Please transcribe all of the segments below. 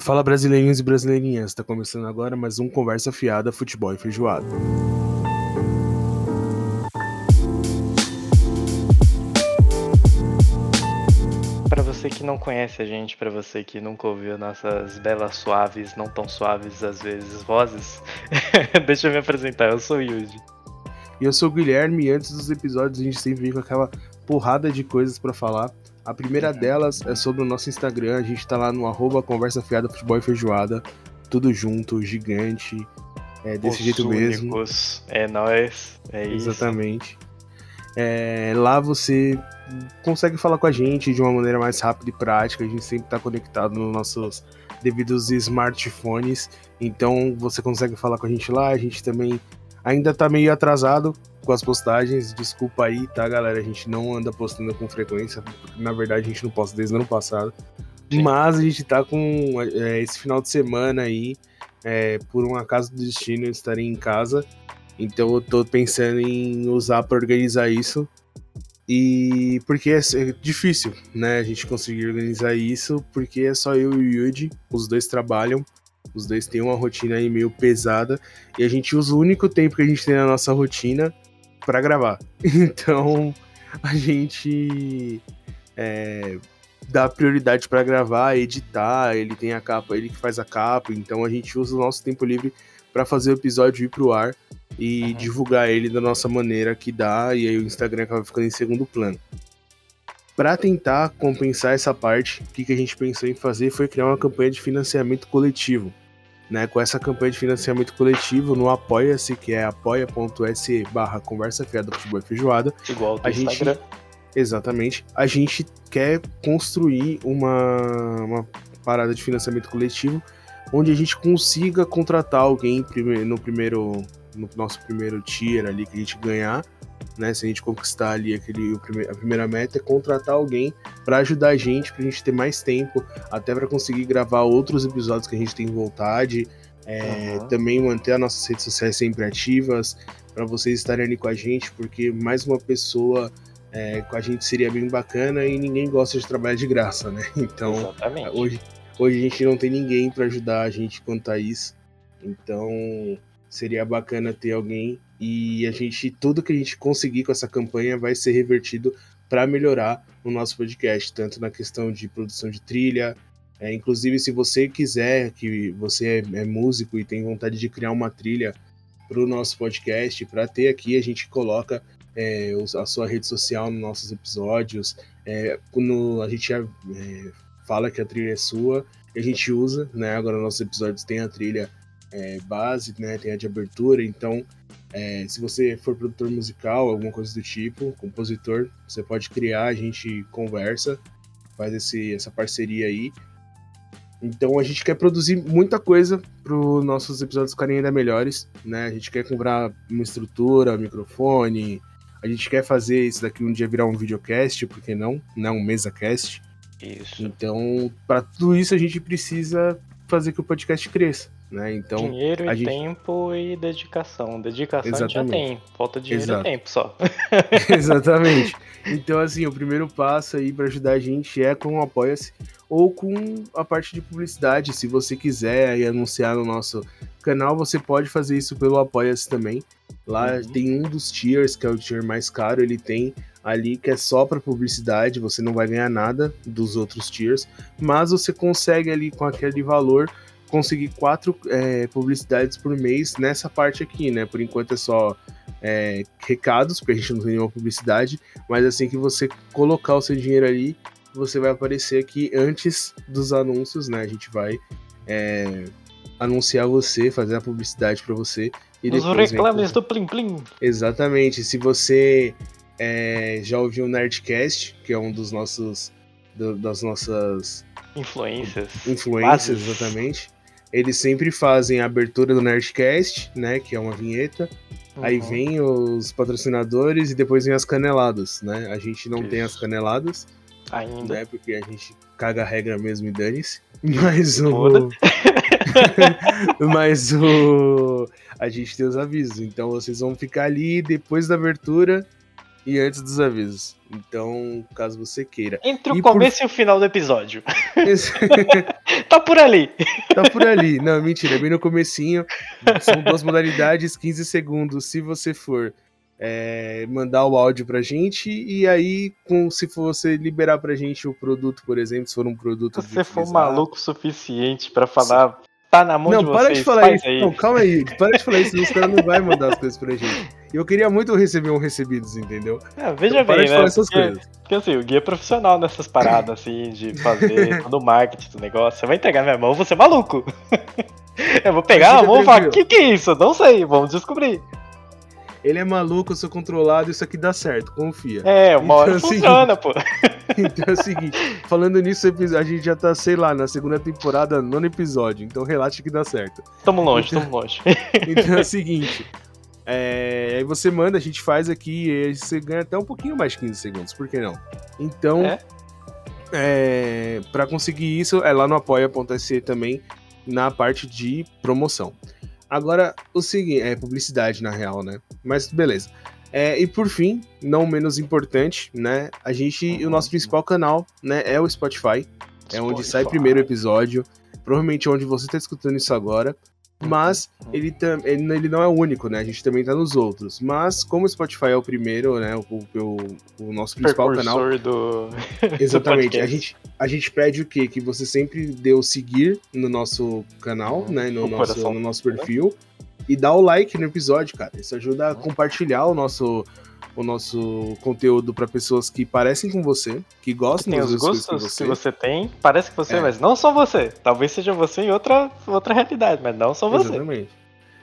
Fala brasileirinhos e brasileirinhas, está começando agora mais um Conversa Fiada Futebol e Feijoada. Para você que não conhece a gente, para você que nunca ouviu nossas belas suaves, não tão suaves às vezes, vozes, deixa eu me apresentar, eu sou o Yuji. E eu sou o Guilherme e antes dos episódios a gente sempre vem com aquela porrada de coisas para falar. A primeira delas é sobre o nosso Instagram, a gente tá lá no arroba Conversa Fiada Futebol e Feijoada, tudo junto, gigante, é desse Os jeito mesmo. únicos, É nóis, é isso. Exatamente. É, lá você consegue falar com a gente de uma maneira mais rápida e prática. A gente sempre está conectado nos nossos devidos smartphones. Então você consegue falar com a gente lá. A gente também ainda tá meio atrasado com as postagens. Desculpa aí, tá, galera? A gente não anda postando com frequência. Porque, na verdade, a gente não posta desde o ano passado. Sim. Mas a gente tá com é, esse final de semana aí. é, por um acaso do destino, eu estarei em casa. Então eu tô pensando em usar para organizar isso. E porque é é difícil, né, a gente conseguir organizar isso, porque é só eu e o Yuji, os dois trabalham, os dois têm uma rotina aí meio pesada, e a gente usa o único tempo que a gente tem na nossa rotina para gravar. Então a gente é, dá prioridade para gravar, editar, ele tem a capa, ele que faz a capa, então a gente usa o nosso tempo livre para fazer o episódio ir pro ar e Uhum. divulgar ele da nossa maneira que dá, e aí o Instagram acaba ficando em segundo plano. Para tentar compensar essa parte, o que, que a gente pensou em fazer foi criar uma campanha de financiamento coletivo. Né, com essa campanha de financiamento coletivo no Apoia-se, que é apoia.se barra conversa fiada futebol e feijoada, Igual A gente- Instagram. Exatamente. A gente quer construir uma, uma parada de financiamento coletivo onde a gente consiga contratar alguém no primeiro no nosso primeiro tier ali que a gente ganhar, né? Se a gente conquistar ali aquele a primeira meta é contratar alguém para ajudar a gente, pra gente ter mais tempo, até para conseguir gravar outros episódios que a gente tem vontade, é, Uhum. também manter as nossas redes sociais sempre ativas, para vocês estarem ali com a gente, porque mais uma pessoa é, com a gente seria bem bacana e ninguém gosta de trabalhar de graça, né? Então, Exatamente. hoje, hoje a gente não tem ninguém para ajudar a gente quanto a isso. Então, seria bacana ter alguém e a gente tudo que a gente conseguir com essa campanha vai ser revertido para melhorar o nosso podcast, tanto na questão de produção de trilha, é, inclusive se você quiser que você é, é músico e tem vontade de criar uma trilha para o nosso podcast, para ter aqui a gente coloca é, a sua rede social nos nossos episódios, é, quando a gente é, fala que a trilha é sua, a gente usa, né? Agora nossos episódios tem a trilha é, base, né? Tem a de abertura, então é, se você for produtor musical, alguma coisa do tipo, compositor, você pode criar, a gente conversa, faz esse, essa parceria aí. Então a gente quer produzir muita coisa para os nossos episódios ficarem ainda melhores, né? A gente quer comprar uma estrutura, microfone, a gente quer fazer isso daqui um dia virar um videocast, por que não? Não um mesa-cast. Isso. Então, para tudo isso a gente precisa fazer que o podcast cresça, né? Então, dinheiro e gente- tempo e dedicação. Dedicação a gente já Exatamente. tem. Falta dinheiro Exato. e tempo só. exatamente. Então, assim, o primeiro passo aí para ajudar a gente é com o Apoia-se ou com a parte de publicidade. Se você quiser aí anunciar no nosso canal, você pode fazer isso pelo Apoia-se também. Lá Uhum. tem um dos tiers, que é o tier mais caro, ele tem ali que é só para publicidade, você não vai ganhar nada dos outros tiers, mas você consegue ali com aquele valor conseguir quatro é, publicidades por mês nessa parte aqui, né? Por enquanto é só é, recados, porque a gente não tem nenhuma publicidade, mas assim que você colocar o seu dinheiro ali, você vai aparecer aqui antes dos anúncios, né? A gente vai é, anunciar você, fazer a publicidade para você. E Os reclames do Plim Plim. Exatamente. Se você é, já ouviu o Nerdcast, que é um dos nossos do- das nossas Influências. influências, Bases. exatamente, eles sempre fazem a abertura do Nerdcast, né, que é uma vinheta. Aí Uhum. vem os patrocinadores e depois vem as caneladas, né? A gente não tem as Isso. caneladas, Ainda. né? Porque a gente caga a regra mesmo e dane-se. Mas o. Mas o. A gente tem os avisos. Então vocês vão ficar ali depois da abertura e antes dos avisos. Então, caso você queira. Entre o E por- começo e o final do episódio. tá por ali. Tá por ali. Não, mentira, é bem no comecinho. São duas modalidades, 15 segundos se você for é, mandar o áudio pra gente e aí, com, se for você liberar pra gente o produto, por exemplo, se for um produto. Se você for maluco o suficiente para falar, Sim. tá na mão não, de vocês. Não, para de falar isso. Aí. Não, calma aí, para de falar isso, senão os caras não vão mandar as coisas pra gente. E eu queria muito receber um recebidos, entendeu? É, veja então, bem, né? Porque, porque, assim, o guia é profissional nessas paradas, assim, de fazer todo o marketing do negócio. Você vai entregar minha mão, você é maluco. eu vou pegar a mão e falar, o que, que é isso? Não sei, vamos descobrir ele é maluco, eu sou controlado, isso aqui dá certo, confia. É, uma então, hora é funciona, pô. Então é o seguinte, falando nisso, a gente já tá, sei lá, na segunda temporada, nono episódio, então relaxa que dá certo. Tamo longe, então, tamo longe. Então é o seguinte, é, aí você manda, a gente faz aqui e você ganha até um pouquinho mais de 15 segundos, por que não? Então, é? é para conseguir isso, é lá no apoia.se também, na parte de promoção. Agora, o seguinte, é publicidade na real, né? Mas beleza. É, e por fim, não menos importante, né? A gente, o nosso principal canal, né, é o Spotify. É onde sai primeiro episódio. Provavelmente onde você está escutando isso agora. Mas ele, ele, ele não é o único, né? A gente também tá nos outros. Mas como o Spotify é o primeiro, né? O, o, o nosso principal canal. Do... Exatamente. Do a, gente, a gente pede o quê? Que você sempre dê o seguir no nosso canal, uhum. né? No nosso, no nosso perfil. E dá o like no episódio, cara. Isso ajuda a compartilhar o nosso, o nosso conteúdo para pessoas que parecem com você, que gostam tem os gostos que você. que você tem, parece que você, é. mas não só você. Talvez seja você em outra, outra realidade, mas não só você. Exatamente.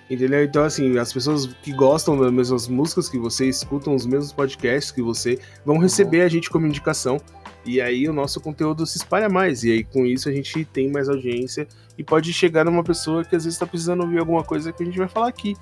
Entendeu? Então, assim, as pessoas que gostam das mesmas músicas que você, escutam os mesmos podcasts que você, vão uhum. receber a gente como indicação. E aí o nosso conteúdo se espalha mais. E aí com isso a gente tem mais audiência e pode chegar numa pessoa que às vezes está precisando ouvir alguma coisa que a gente vai falar aqui.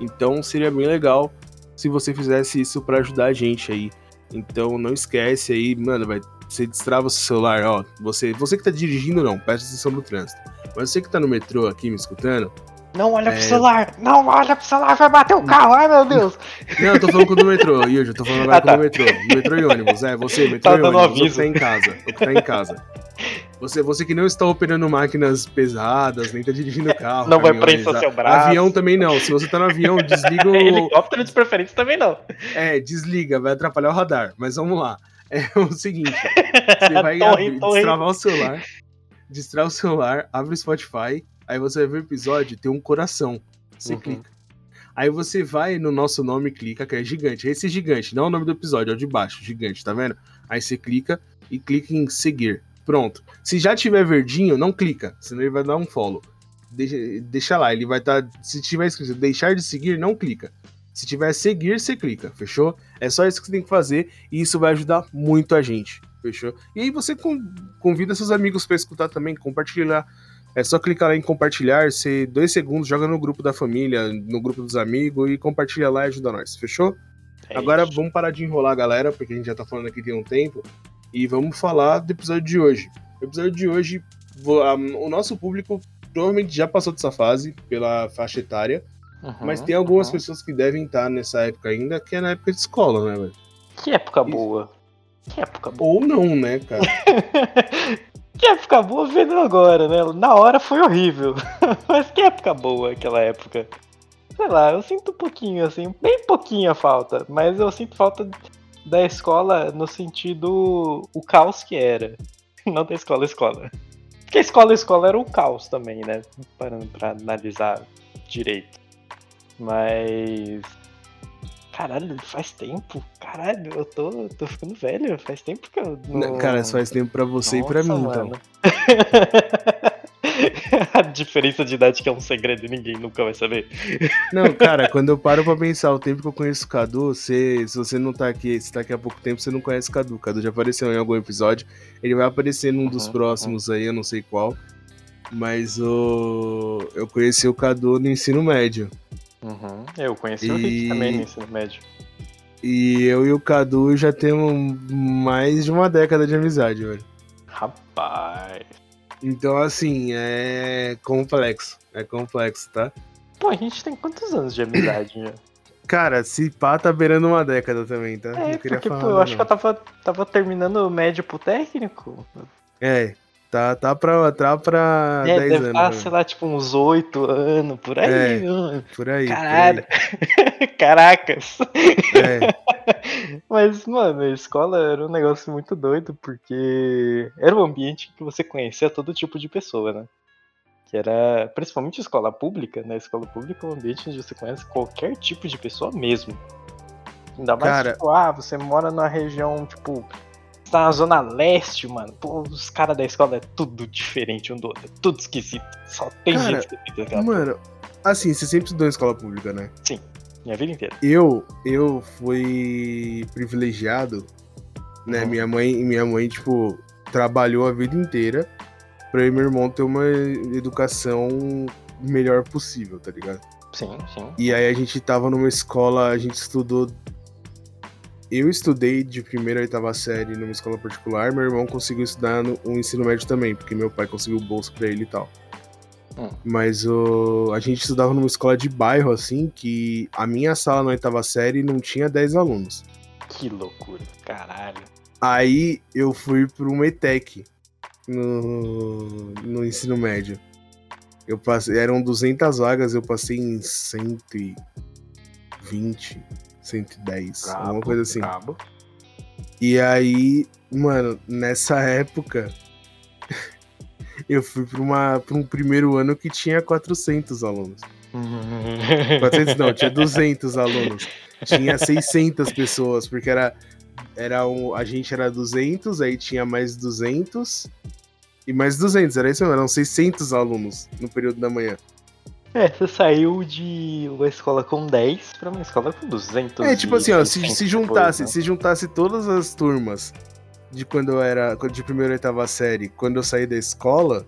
Então seria bem legal se você fizesse isso para ajudar a gente aí. Então não esquece aí, mano, vai, você destrava o seu celular, ó. Você, você que tá dirigindo, não, presta atenção no trânsito. Mas você que tá no metrô aqui me escutando. Não olha é... pro celular, não olha pro celular, vai bater o carro, ai meu Deus. Não, eu tô falando com o do metrô, Yuri, eu tô falando agora ah, tá. com o metrô. Metrô e ônibus, é, você, metrô tá e ônibus, aviso. o que tá em casa, o que tá em casa. Você, você que não está operando máquinas pesadas, nem está dirigindo carro. Não vai prensar seu braço. Avião também não. Se você está no avião, desliga o. Helicóptero de preferência também não. É, desliga, vai atrapalhar o radar. Mas vamos lá. É o seguinte: você vai torre, destravar o celular, destrar o celular, abre o Spotify, aí você vai ver o episódio, tem um coração. Você uhum. clica. Aí você vai no nosso nome e clica, que é gigante. Esse é gigante, não é o nome do episódio, é o de baixo, gigante, tá vendo? Aí você clica e clica em seguir. Pronto. Se já tiver verdinho, não clica, senão ele vai dar um follow. Deixa, deixa lá, ele vai estar. Tá, se tiver escrito deixar de seguir, não clica. Se tiver seguir, você clica, fechou? É só isso que você tem que fazer e isso vai ajudar muito a gente, fechou? E aí você convida seus amigos para escutar também, compartilhar. É só clicar lá em compartilhar, você dois segundos, joga no grupo da família, no grupo dos amigos e compartilha lá e ajuda nós, fechou? É Agora vamos parar de enrolar, galera, porque a gente já tá falando aqui tem um tempo e vamos falar do episódio de hoje. O episódio de hoje, o nosso público provavelmente já passou dessa fase pela faixa etária, uhum, mas tem algumas uhum. pessoas que devem estar nessa época ainda, que é na época de escola, né, velho? Que época boa. Que época boa. Ou não, né, cara? que época boa vendo agora, né? Na hora foi horrível. mas que época boa aquela época. Sei lá, eu sinto um pouquinho, assim, bem pouquinho a falta, mas eu sinto falta da escola no sentido o caos que era. Não da escola escola. Porque a escola escola era um caos também, né? Parando pra analisar direito. Mas. Caralho, faz tempo. Caralho, eu tô, tô ficando velho. Faz tempo que eu. Não... Cara, faz tempo pra você Nossa, e pra mim, então. mano. então. a diferença de idade que é um segredo e ninguém nunca vai saber. Não, cara, quando eu paro pra pensar o tempo que eu conheço o Cadu, você, se você não tá aqui, se tá aqui há pouco tempo, você não conhece o Cadu. O Cadu já apareceu em algum episódio. Ele vai aparecer num dos uhum, próximos uhum. aí, eu não sei qual. Mas o... eu conheci o Cadu no ensino médio. Uhum. Eu conheci e... o Rick também no ensino médio. E eu e o Cadu já temos mais de uma década de amizade, velho. Rapaz. Então, assim, é complexo. É complexo, tá? Pô, a gente tem quantos anos de amizade já? Cara, se pá, tá beirando uma década também, tá? É, porque, pô, eu acho que eu tava, tava terminando o médio pro técnico. É, Tá, tá pra, tá pra É, 10 deve anos. estar, né? sei lá, tipo, uns 8 anos, por aí. É, mano. Por aí. por Caralho. Caracas. aí. É. Mas, mano, a escola era um negócio muito doido, porque era um ambiente que você conhecia todo tipo de pessoa, né? Que era, principalmente escola pública, né? Escola pública é um ambiente onde você conhece qualquer tipo de pessoa mesmo. Ainda mais, Cara- tipo, ah, você mora numa região, tipo, tá na zona leste, mano. Pô, os caras da escola é tudo diferente um do outro, é tudo esquisito. Só tem Cara, gente esquisita Mano, assim, você sempre estudou em escola pública, né? minha vida inteira. Eu, eu fui privilegiado, né? Uhum. Minha mãe, minha mãe, tipo, trabalhou a vida inteira pra eu e meu irmão ter uma educação melhor possível, tá ligado? Sim, sim. E aí a gente tava numa escola, a gente estudou. Eu estudei de primeira a oitava série numa escola particular, meu irmão conseguiu estudar no um ensino médio também, porque meu pai conseguiu bolsa pra ele e tal. Hum. Mas o, a gente estudava numa escola de bairro, assim, que a minha sala na oitava série não tinha 10 alunos. Que loucura, caralho. Aí eu fui pro METEC no, no ensino médio. Eu passei, eram 200 vagas, eu passei em 120, 110, alguma coisa assim. Brabo. E aí, mano, nessa época, eu fui pra, uma, pra um primeiro ano que tinha 400 alunos. 400 não, tinha 200 alunos. Tinha 600 pessoas, porque era, era um, a gente era 200, aí tinha mais 200 e mais 200, era isso mesmo, eram 600 alunos no período da manhã. É, você saiu de uma escola com 10 pra uma escola com 200. É, tipo assim, ó, se, 600 se juntasse, né? se juntasse todas as turmas de quando eu era, de primeira e oitava série, quando eu saí da escola,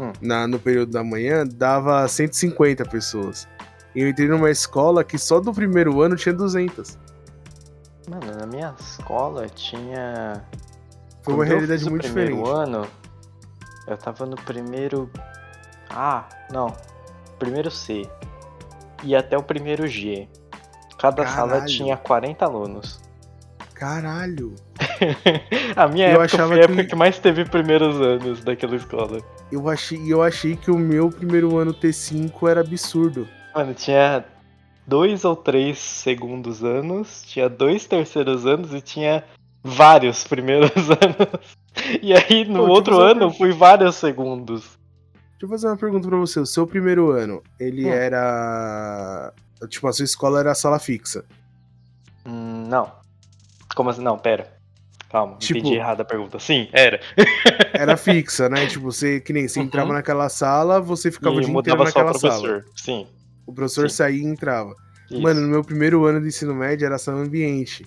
Hum. na, no período da manhã, dava 150 pessoas. E eu entrei numa escola que só do primeiro ano tinha 200. Mano, na minha escola tinha. Foi uma Quando realidade fiz o muito primeiro diferente. ano, eu tava no primeiro. Ah, não. Primeiro C. E até o primeiro G. Cada sala Caralho. tinha 40 alunos. Caralho! A minha Eu época foi a época que- que mais teve primeiros anos daquela escola. Eu achei, eu achei que o meu primeiro ano T5 era absurdo. Mano, tinha dois ou três segundos anos, tinha dois terceiros anos e tinha vários primeiros anos. E aí no Pô, eu outro ano pergunta. fui vários segundos. Deixa eu fazer uma pergunta pra você. O seu primeiro ano, ele Hum. era. Tipo, a sua escola era sala fixa. Hum, não. Como assim? Não, pera. Calma, Tipo- entendi errado a pergunta. Sim, era. Era fixa, né? Tipo, você, que nem você Uhum. entrava naquela sala, você ficava o e dia inteiro o naquela sala. professor. Sim. O professor Sim. saía e entrava. isso. Mano, no meu primeiro ano de ensino médio era sala ambiente.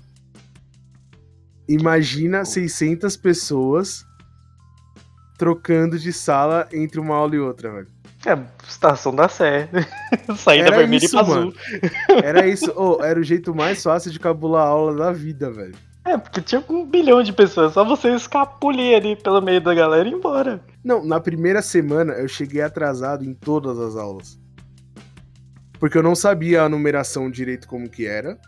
Imagina 600 pessoas trocando de sala entre uma aula e outra, velho. É, estação da Sé. Saída Era vermelha isso, e azul. Era isso. Ô, era o jeito mais fácil de cabular a aula da vida, velho. É, porque tinha um bilhão de pessoas. Só você escapulir ali pelo meio da galera e ir embora. Não, na primeira semana eu cheguei atrasado em todas as aulas. Porque eu não sabia a numeração direito como que era.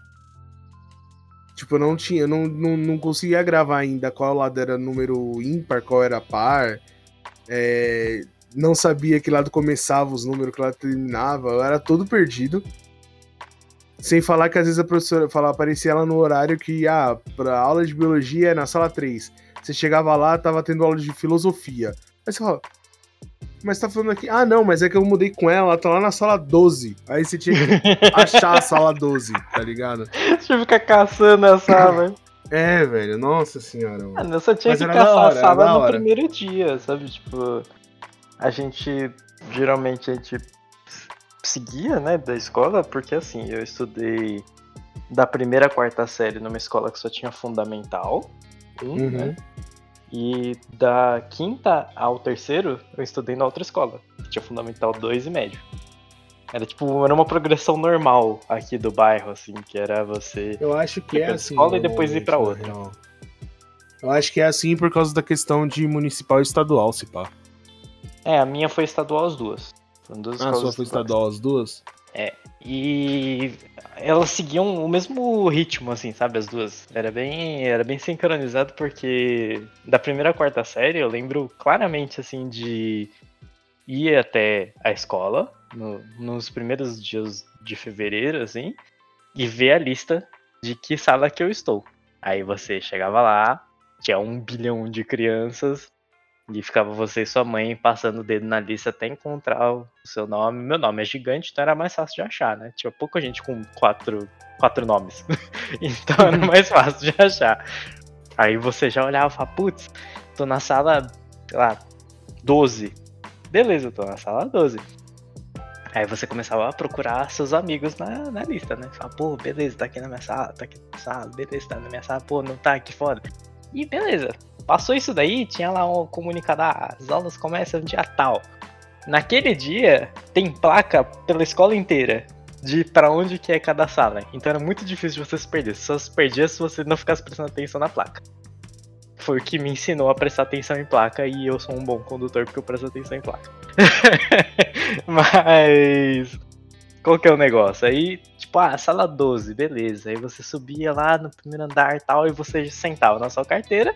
Tipo, eu não tinha, eu não, não, não conseguia gravar ainda qual lado era número ímpar, qual era par. É, não sabia que lado começava os números, que lado terminava. Eu era todo perdido. Sem falar que às vezes a professora falava, aparecia ela no horário que, ah, pra aula de biologia é na sala 3. Você chegava lá, tava tendo aula de filosofia. Aí você fala, mas tá falando aqui, ah não, mas é que eu mudei com ela, ela tá lá na sala 12. Aí você tinha que achar a sala 12, tá ligado? Eu ficar caçando a sala. É, velho, nossa senhora. Mano. Eu só tinha Mas que caçar hora, a sala no hora. primeiro dia, sabe? Tipo, a gente. Geralmente a gente seguia, né, da escola, porque assim, eu estudei da primeira à quarta série numa escola que só tinha fundamental, um, Uhum. né? E da quinta ao terceiro, eu estudei na outra escola, que tinha fundamental 2 e médio. Era tipo, era uma progressão normal aqui do bairro, assim, que era você. Eu acho que é assim. escola e depois ir pra outra. real. Eu acho que é assim por causa da questão de municipal e estadual, se pá. É, a minha foi estadual as duas. Foram duas Ah, a sua foi estadual as duas? É. E elas seguiam o mesmo ritmo, assim, sabe? As duas. Era bem, era bem sincronizado porque da primeira à quarta série eu lembro claramente, assim, de ir até a escola no, nos primeiros dias de fevereiro, assim, e ver a lista de que sala que eu estou. Aí você chegava lá, tinha um bilhão de crianças e ficava você e sua mãe passando o dedo na lista até encontrar o seu nome. Meu nome é gigante, então era mais fácil de achar, né? Tinha pouca gente com quatro, quatro nomes. então era mais fácil de achar. Aí você já olhava e falava, putz, tô na sala, sei lá, 12. Beleza, eu tô na sala 12. Aí você começava a procurar seus amigos na, na lista, né? Fala, pô, beleza, tá aqui na minha sala, tá aqui na minha sala, beleza, tá na minha sala, pô, não tá aqui fora. E beleza, Passou isso daí, tinha lá um comunicado, ah, as aulas começam dia tal. Naquele dia, tem placa pela escola inteira de para onde que é cada sala. Então era muito difícil de você se perder. Só se perdia se você não ficasse prestando atenção na placa. Foi o que me ensinou a prestar atenção em placa e eu sou um bom condutor porque eu presto atenção em placa. Mas qual que é o negócio? Aí, tipo, ah, sala 12, beleza. Aí você subia lá no primeiro andar e tal, e você sentava na sua carteira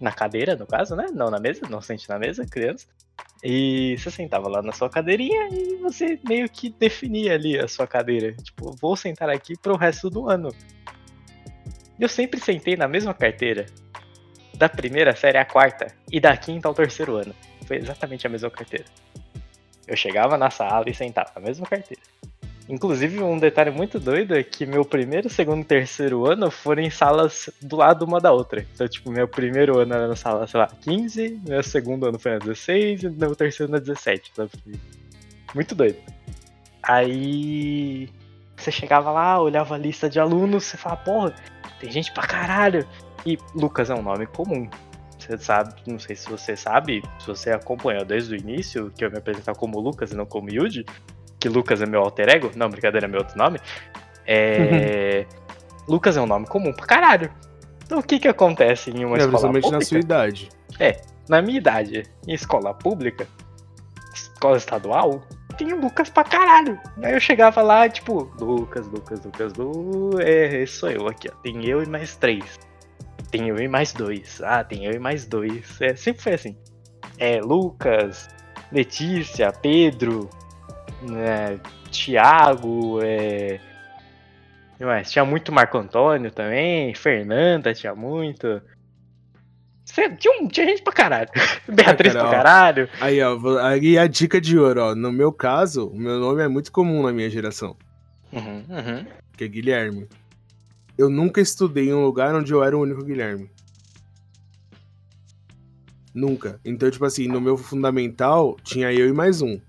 na cadeira, no caso, né? Não na mesa, não sente na mesa, criança. E você sentava lá na sua cadeirinha e você meio que definia ali a sua cadeira. Tipo, vou sentar aqui pro resto do ano. Eu sempre sentei na mesma carteira. Da primeira série à quarta. E da quinta ao terceiro ano. Foi exatamente a mesma carteira. Eu chegava na sala e sentava na mesma carteira. Inclusive, um detalhe muito doido é que meu primeiro, segundo e terceiro ano foram em salas do lado uma da outra. Então, tipo, meu primeiro ano era na sala, sei lá, 15, meu segundo ano foi na 16 e meu terceiro na 17. Sabe? Muito doido. Aí você chegava lá, olhava a lista de alunos, você fala, porra, tem gente pra caralho. E Lucas é um nome comum. Você sabe, não sei se você sabe, se você acompanhou desde o início, que eu me apresentar como Lucas e não como Yuji, que Lucas é meu alter ego, não, brincadeira, é meu outro nome. É. Lucas é um nome comum pra caralho. Então o que que acontece em uma é, escola pública? na sua idade. É, na minha idade, em escola pública, escola estadual, tem Lucas pra caralho. Aí eu chegava lá, tipo, Lucas, Lucas, Lucas, Lu... é, sou eu aqui, ó. Tem eu e mais três. Tem eu e mais dois. Ah, tem eu e mais dois. É, sempre foi assim. É, Lucas, Letícia, Pedro, né, Thiago, é... Mas tinha muito Marco Antônio também, Fernanda tinha muito. Tinha, tinha gente pra caralho. Beatriz pra caralho. Aí, ó, aí a dica de ouro, ó. No meu caso, o meu nome é muito comum na minha geração. Uhum, uhum. Que é Guilherme. Eu nunca estudei em um lugar onde eu era o único Guilherme. Nunca. Então, tipo assim, no meu fundamental, tinha eu e mais um.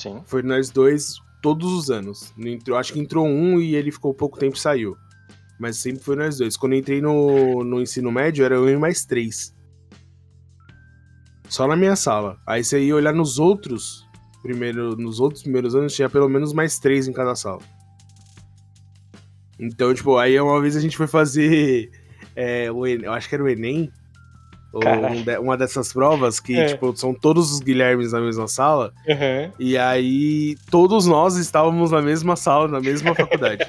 Sim. Foi nós dois todos os anos. Entrou, acho que entrou um e ele ficou pouco tempo e saiu. Mas sempre foi nós dois. Quando eu entrei no, no ensino médio, era eu e mais três. Só na minha sala. Aí você ia olhar nos outros. Primeiro, nos outros primeiros anos, tinha pelo menos mais três em cada sala. Então, tipo, aí uma vez a gente foi fazer. É, o, eu acho que era o Enem. Ou uma dessas provas que, é. tipo, são todos os Guilhermes na mesma sala. Uhum. E aí, todos nós estávamos na mesma sala, na mesma faculdade.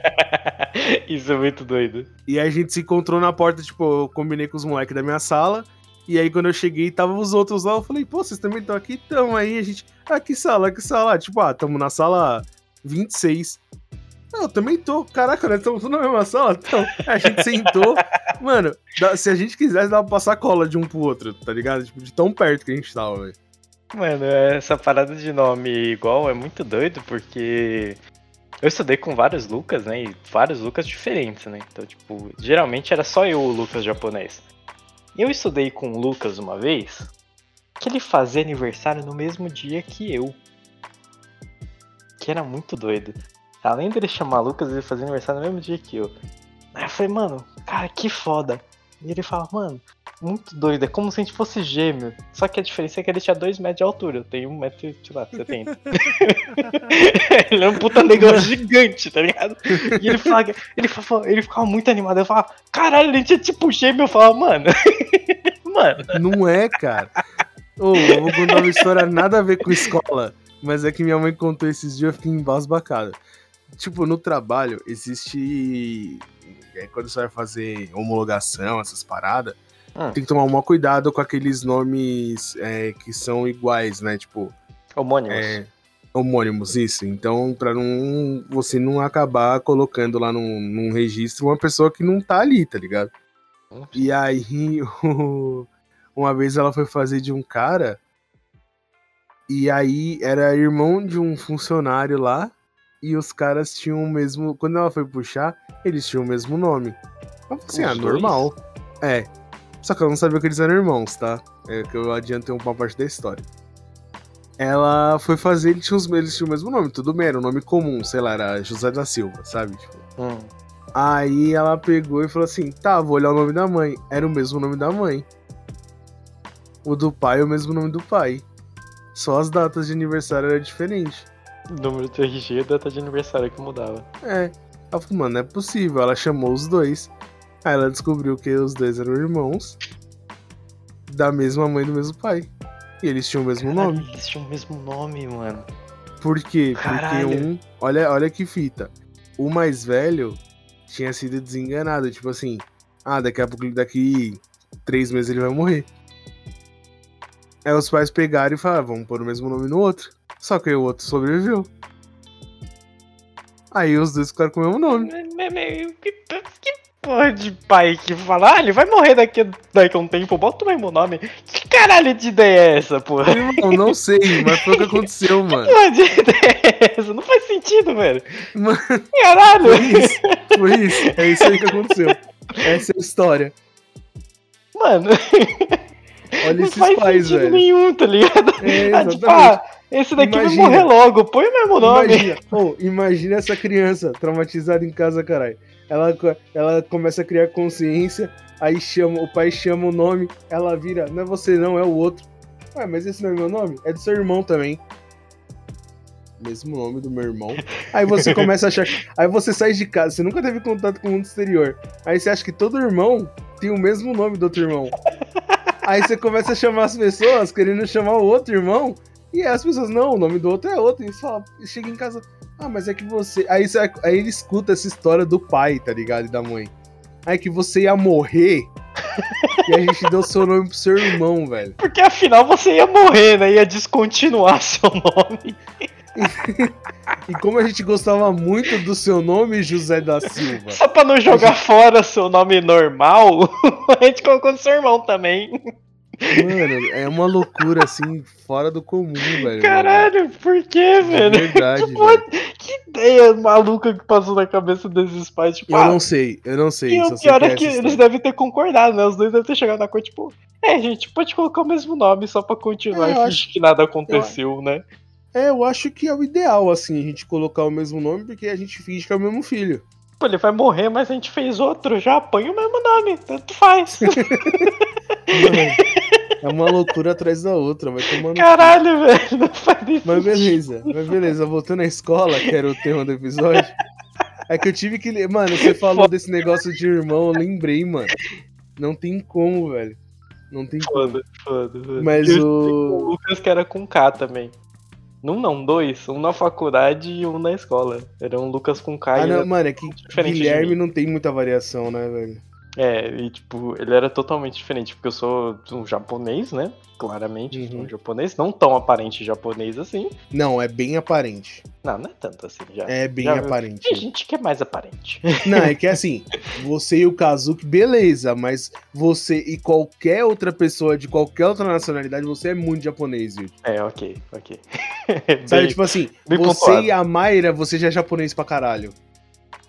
Isso é muito doido. E aí a gente se encontrou na porta, tipo, eu combinei com os moleques da minha sala. E aí, quando eu cheguei, tava os outros lá. Eu falei, pô, vocês também estão aqui? Então, aí a gente, ah, que sala, que sala? Tipo, ah, tamo na sala 26. Não, eu também tô. Caraca, nós estamos na mesma sala. Então, a gente sentou. Mano, se a gente quisesse, dava pra passar cola de um pro outro, tá ligado? Tipo, de tão perto que a gente tava, velho. Mano, essa parada de nome igual é muito doido, porque eu estudei com vários Lucas, né? E vários Lucas diferentes, né? Então, tipo, geralmente era só eu o Lucas japonês. Eu estudei com o Lucas uma vez que ele fazia aniversário no mesmo dia que eu. Que era muito doido. Além dele chamar Lucas, ele fazia aniversário no mesmo dia que eu. Aí eu falei, mano, cara, que foda. E ele fala, mano, muito doido, é como se a gente fosse gêmeo. Só que a diferença é que ele tinha 2 metros de altura, eu tenho 1 metro, sei lá, 70. ele é um puta negócio gigante, tá ligado? E ele fala, ele, fala, ele ficava muito animado. Eu falava, caralho, ele tinha tipo gêmeo. Eu falava, mano, mano. Não é, cara. Ô, oh, vou contar uma história nada a ver com escola. Mas é que minha mãe contou esses dias, eu fiquei embasbacado. Tipo, no trabalho existe. É, quando você vai fazer homologação, essas paradas, Hum. tem que tomar um cuidado com aqueles nomes é, que são iguais, né? Tipo, Homônimos. é, homônimos, isso. Então, pra não você não acabar colocando lá num, num registro uma pessoa que não tá ali, tá ligado? Hum. E aí, o- uma vez ela foi fazer de um cara, e aí era irmão de um funcionário lá, e os caras tinham o mesmo. Quando ela foi puxar, eles tinham o mesmo nome. Eu falei assim, ah, normal. É. Só que eu não sabia que eles eram irmãos, tá? É que eu adiantei uma parte da história. Ela foi fazer, eles tinham, os- eles tinham o mesmo nome, tudo bem, era um nome comum, sei lá, era José da Silva, sabe? Tipo, Hum. Aí ela pegou e falou assim: tá, vou olhar o nome da mãe. Era o mesmo nome da mãe. O do pai é o mesmo nome do pai. Só as datas de aniversário eram diferentes. Número do RG e data de aniversário que mudava. É. Ela falou, mano, não é possível. Ela chamou os dois. Aí ela descobriu que os dois eram irmãos. Da mesma mãe e do mesmo pai. E eles tinham o mesmo Caralho, nome. Eles tinham o mesmo nome, mano. Por quê? Porque Caralho. um. Olha, olha que fita. O mais velho tinha sido desenganado. Tipo assim, ah, daqui a pouco, daqui três meses ele vai morrer. Aí os pais pegaram e falaram, vamos pôr o mesmo nome no outro. Só que o outro sobreviveu. Aí os dois ficaram com o mesmo nome. Que, que porra de pai que fala, ah, ele vai morrer daqui, daqui a um tempo, bota o mesmo nome. Que caralho de ideia é essa, porra? Irmão, não sei, mas foi o que aconteceu, mano. Que porra de ideia é essa? Não faz sentido, velho. Mano, Caralho! foi isso. Foi isso. É isso aí que aconteceu. Essa é a história. Mano, Olha não esses faz pais, sentido velho. nenhum, tá ligado? É, Ah, tipo, exatamente. ah, esse daqui Imagina. vai morrer logo, põe o mesmo nome. Imagina, oh, imagina essa criança traumatizada em casa, caralho. Ela, ela começa a criar consciência, aí chama, o pai chama o nome, ela vira, não é você não, é o outro. Ué, mas esse não é meu nome? É do seu irmão também. Mesmo nome do meu irmão. Aí você começa a achar. Aí você sai de casa, você nunca teve contato com o mundo exterior. Aí você acha que todo irmão tem o mesmo nome do outro irmão. Aí você começa a chamar as pessoas querendo chamar o outro irmão. E as pessoas, não, o nome do outro é outro. E fala, e chega em casa, ah, mas é que você. Aí, aí ele escuta essa história do pai, tá ligado? E da mãe. Aí que você ia morrer. e a gente deu seu nome pro seu irmão, velho. Porque afinal você ia morrer, né? Ia descontinuar seu nome. E como a gente gostava muito do seu nome, José da Silva. Só pra não jogar fora seu nome normal, a gente colocou no seu irmão também. Mano, é uma loucura assim, fora do comum, velho. Caralho, por que, É velho? verdade, que, velho. que ideia maluca que passou na cabeça desses pais, tipo, Eu ah, não sei, eu não sei. e o pior é essa que eles devem ter concordado, né? Os dois devem ter chegado na cor, tipo, é, gente, pode colocar o mesmo nome só pra continuar É, e eu fingir que nada aconteceu, né? É, eu acho que é o ideal, assim, a gente colocar o mesmo nome, porque a gente finge que é o mesmo filho. Pô, ele vai morrer, mas a gente fez outro, já põe o mesmo nome, tanto faz. É uma loucura atrás da outra, vai tomando. Caralho, velho, não faz nem Mas beleza, mas beleza, voltando à escola, que era o tema do episódio. É que eu tive que. Mano, você falou desse negócio de irmão, eu lembrei, mano. Não tem como, velho. Não tem como. Foda, foda, foda. Mas Eu o- o Lucas que era com K também. Num não, dois. Um na faculdade e um na escola. Era um Lucas com K Ah, não, mano, é que Guilherme não tem muita variação, né, velho? É, e tipo, ele era totalmente diferente, porque eu sou um japonês, né? Claramente, Uhum. sou um japonês. Não tão aparente japonês assim. Não, é bem aparente. Não, não é tanto assim já. É bem Já aparente. Tem gente que é mais aparente. Não, é que assim, você e o Kazuki, beleza, mas você e qualquer outra pessoa de qualquer outra nacionalidade, você é muito japonês, viu? É, ok, ok. Sabe, Bem- tipo assim, você pontuado. e a Mayra, você já é japonês pra caralho.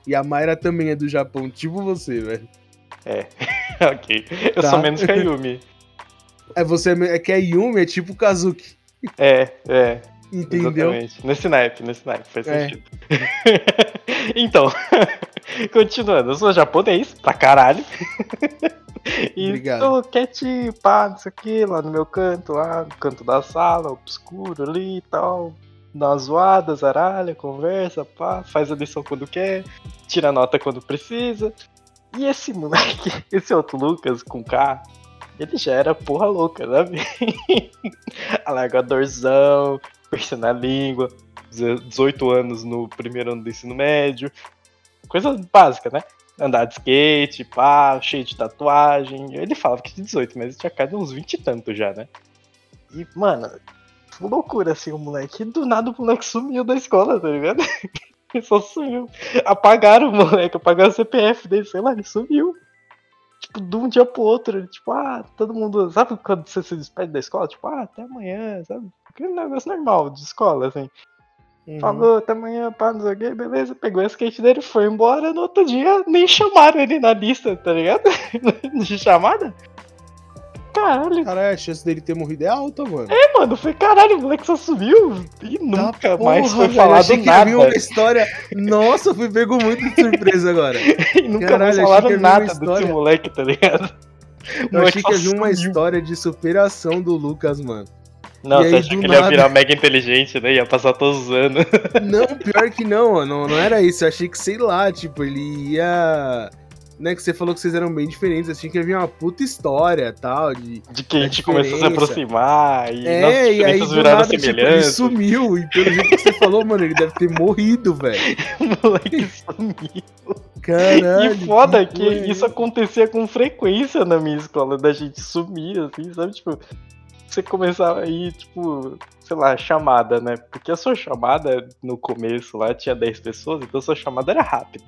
E a Mayra também é do Japão, tipo você, velho. ok. Eu Tá. sou menos que a Yumi. É você é que a Yumi é tipo o Kazuki, É, é. entendeu? Exatamente. Nesse naipe, nesse naipe, faz É. sentido. então, continuando, eu sou japonês pra caralho. e Obrigado. tô quietinho, pá, não sei o que, lá no meu canto, lá no canto da sala, obscuro ali e tal. Dá uma zoada, zaralha, conversa, pá, faz a lição quando quer, tira nota quando precisa. E esse moleque, esse outro Lucas com K, ele já era porra louca, sabe? Alargadorzão, piercing na língua, 18 anos no primeiro ano do ensino médio. Coisa básica, né? Andar de skate, pá, cheio de tatuagem. Ele falava que tinha 18, mas tinha cara uns 20 e tanto já, né? E, mano, loucura assim o moleque. Do nada o moleque sumiu da escola, tá ligado? Ele só sumiu. Apagaram o moleque, apagaram o CPF dele, sei lá, ele sumiu. Tipo, de um dia pro outro, tipo, ah, todo mundo. Sabe quando você se despede da escola? Tipo, ah, até amanhã, sabe? Aquele negócio normal de escola, assim. Uhum. Falou, até amanhã, pá, não sei o que, beleza. Pegou o skate dele e foi embora. No outro dia, nem chamaram ele na lista, tá ligado? de chamada. Caralho. Caralho, a chance dele ter morrido é alta, mano. É, mano, foi caralho, o moleque só subiu e nunca porra, mais foi velho, falado achei que nada. uma história. Nossa, fui pego muito de surpresa agora. e nunca caralho, mais falaram nada história... desse moleque, tá ligado? Eu achei que havia uma história de superação do Lucas, mano. Não, e você acha que ele ia virar mega inteligente, né? Ia passar todos os anos. Não, pior que não, não, não era isso. Eu achei que, sei lá, tipo, ele ia né, que você falou que vocês eram bem diferentes, assim, que havia uma puta história tal. De, de que a gente começou a se aproximar e é, e aí do nada, tipo, ele sumiu. E pelo jeito que você falou, mano, ele deve ter morrido, velho. o moleque sumiu. Caralho. E foda que, que isso acontecia com frequência na minha escola, da gente sumir, assim, sabe? Tipo, você começava aí, tipo, sei lá, chamada, né? Porque a sua chamada no começo lá tinha 10 pessoas, então a sua chamada era rápida.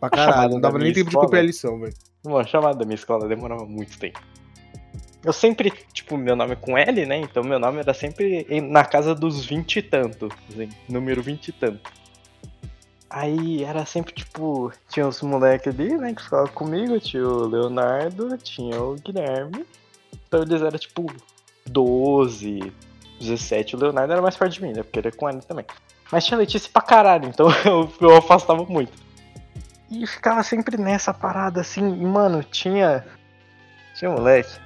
Pra caralho, não dava nem tempo escola, de copiar a lição, velho. A chamada da minha escola demorava muito tempo. Eu sempre, tipo, meu nome é com L, né? Então meu nome era sempre na casa dos 20 e tanto. Assim, número 20 e tanto. Aí era sempre, tipo, tinha os moleques ali, né, que ficavam comigo, tinha o Leonardo, tinha o Guilherme. Então eles eram, tipo, 12, 17. O Leonardo era mais perto de mim, né? Porque ele é com L também. Mas tinha Letícia pra caralho, então eu, eu afastava muito. E ficava sempre nessa parada assim. E, mano, tinha. Tinha um moleque.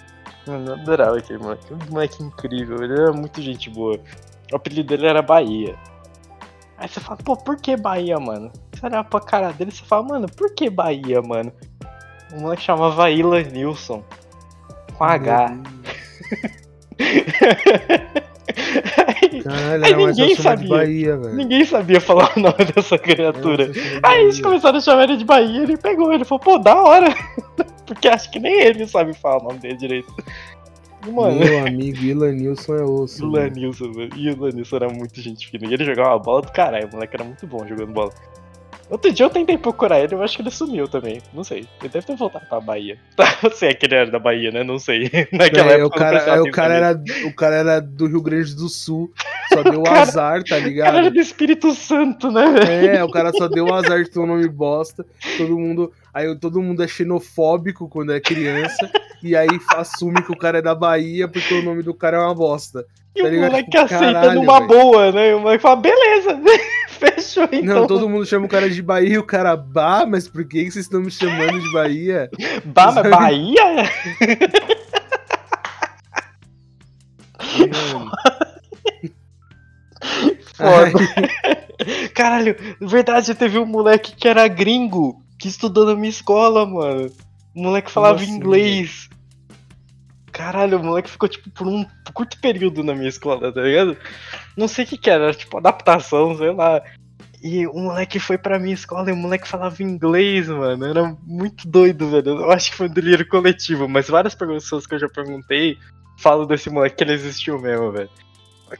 Mano, eu adorava aquele moleque. Um moleque incrível. Ele era muito gente boa. O apelido dele era Bahia. Aí você fala, pô, por que Bahia, mano? Você olha pra cara dele e você fala, mano, por que Bahia, mano? O moleque chamava Ila Nilson. Com H. Caralho, aí ninguém sabia. Bahia, ninguém sabia falar o nome dessa criatura. aí eles começaram a chamar ele de Bahia, ele pegou, ele falou, pô, da hora. Porque acho que nem ele sabe falar o nome dele direito. Mano. Meu amigo Ilanilson é osso. Ilanilson, velho. Ilanilson era muito gente fina. E ele jogava uma bola do caralho, o moleque era muito bom jogando bola. Outro dia eu tentei procurar ele, eu acho que ele sumiu também. Não sei. Ele deve ter voltado pra Bahia. Se é que ele era da Bahia, né? Não sei. Naquela é, época. O cara, é, o, cara era, o cara era do Rio Grande do Sul. Só deu cara, azar, tá ligado? O cara era do Espírito Santo, né? É, o cara só deu azar de ter um nome bosta. Todo mundo. Aí todo mundo é xenofóbico quando é criança. e aí assume que o cara é da Bahia porque o nome do cara é uma bosta. E tá o moleque tipo, aceita caralho, numa véio. boa, né? E o moleque fala, beleza, fechou então. Não, todo mundo chama o cara de Bahia e o cara, bah, mas por que vocês estão me chamando de Bahia? Bah, mas Bahia? Foda. Caralho, verdade, teve um moleque que era gringo, que estudou na minha escola, mano. O moleque falava Nossa, inglês. Caralho, o moleque ficou, tipo, por um curto período na minha escola, tá ligado? Não sei o que que era, tipo, adaptação, sei lá. E o moleque foi pra minha escola e o moleque falava inglês, mano. Era muito doido, velho. Eu acho que foi um delírio coletivo, mas várias pessoas que eu já perguntei falam desse moleque que ele existiu mesmo, velho.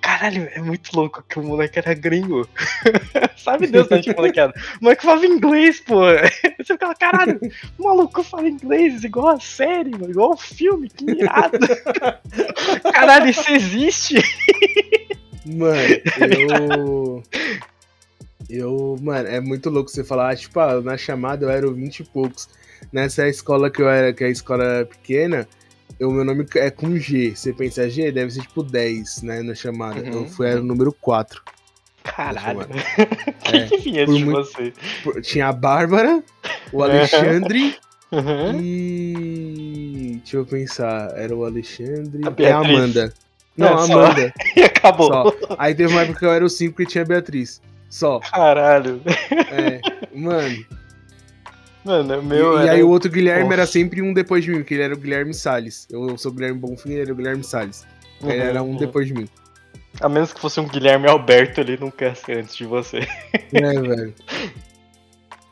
Caralho, é muito louco que o moleque era gringo. Sabe Deus onde o moleque era? O moleque falava inglês, pô. Você ficava, caralho, o maluco fala inglês igual a série, mano, igual o filme, que irado. caralho, isso existe? Mano, eu. Eu, mano, é muito louco você falar, tipo, ah, na chamada eu era 20 e poucos. Nessa escola que eu era, que é a escola pequena, o meu nome é com G. Você pensa G, deve ser tipo 10, né, na chamada. Uhum. Eu fui, era o número 4. Caralho. É, que vinha de muito, você? Por, tinha a Bárbara, o Alexandre uhum. e. Deixa eu pensar. Era o Alexandre e a Amanda. Não, é, a Amanda. e acabou. Só. Aí teve uma época que eu era o 5 e tinha a Beatriz. Só. Caralho. É, mano. Mano, meu. E, e aí o outro Guilherme Nossa. era sempre um depois de mim, porque ele era o Guilherme Salles. Eu sou o Guilherme Bonfim, ele era o Guilherme Salles. Uhum, ele era um uhum. depois de mim. A menos que fosse um Guilherme Alberto ali num cast antes de você. É, velho.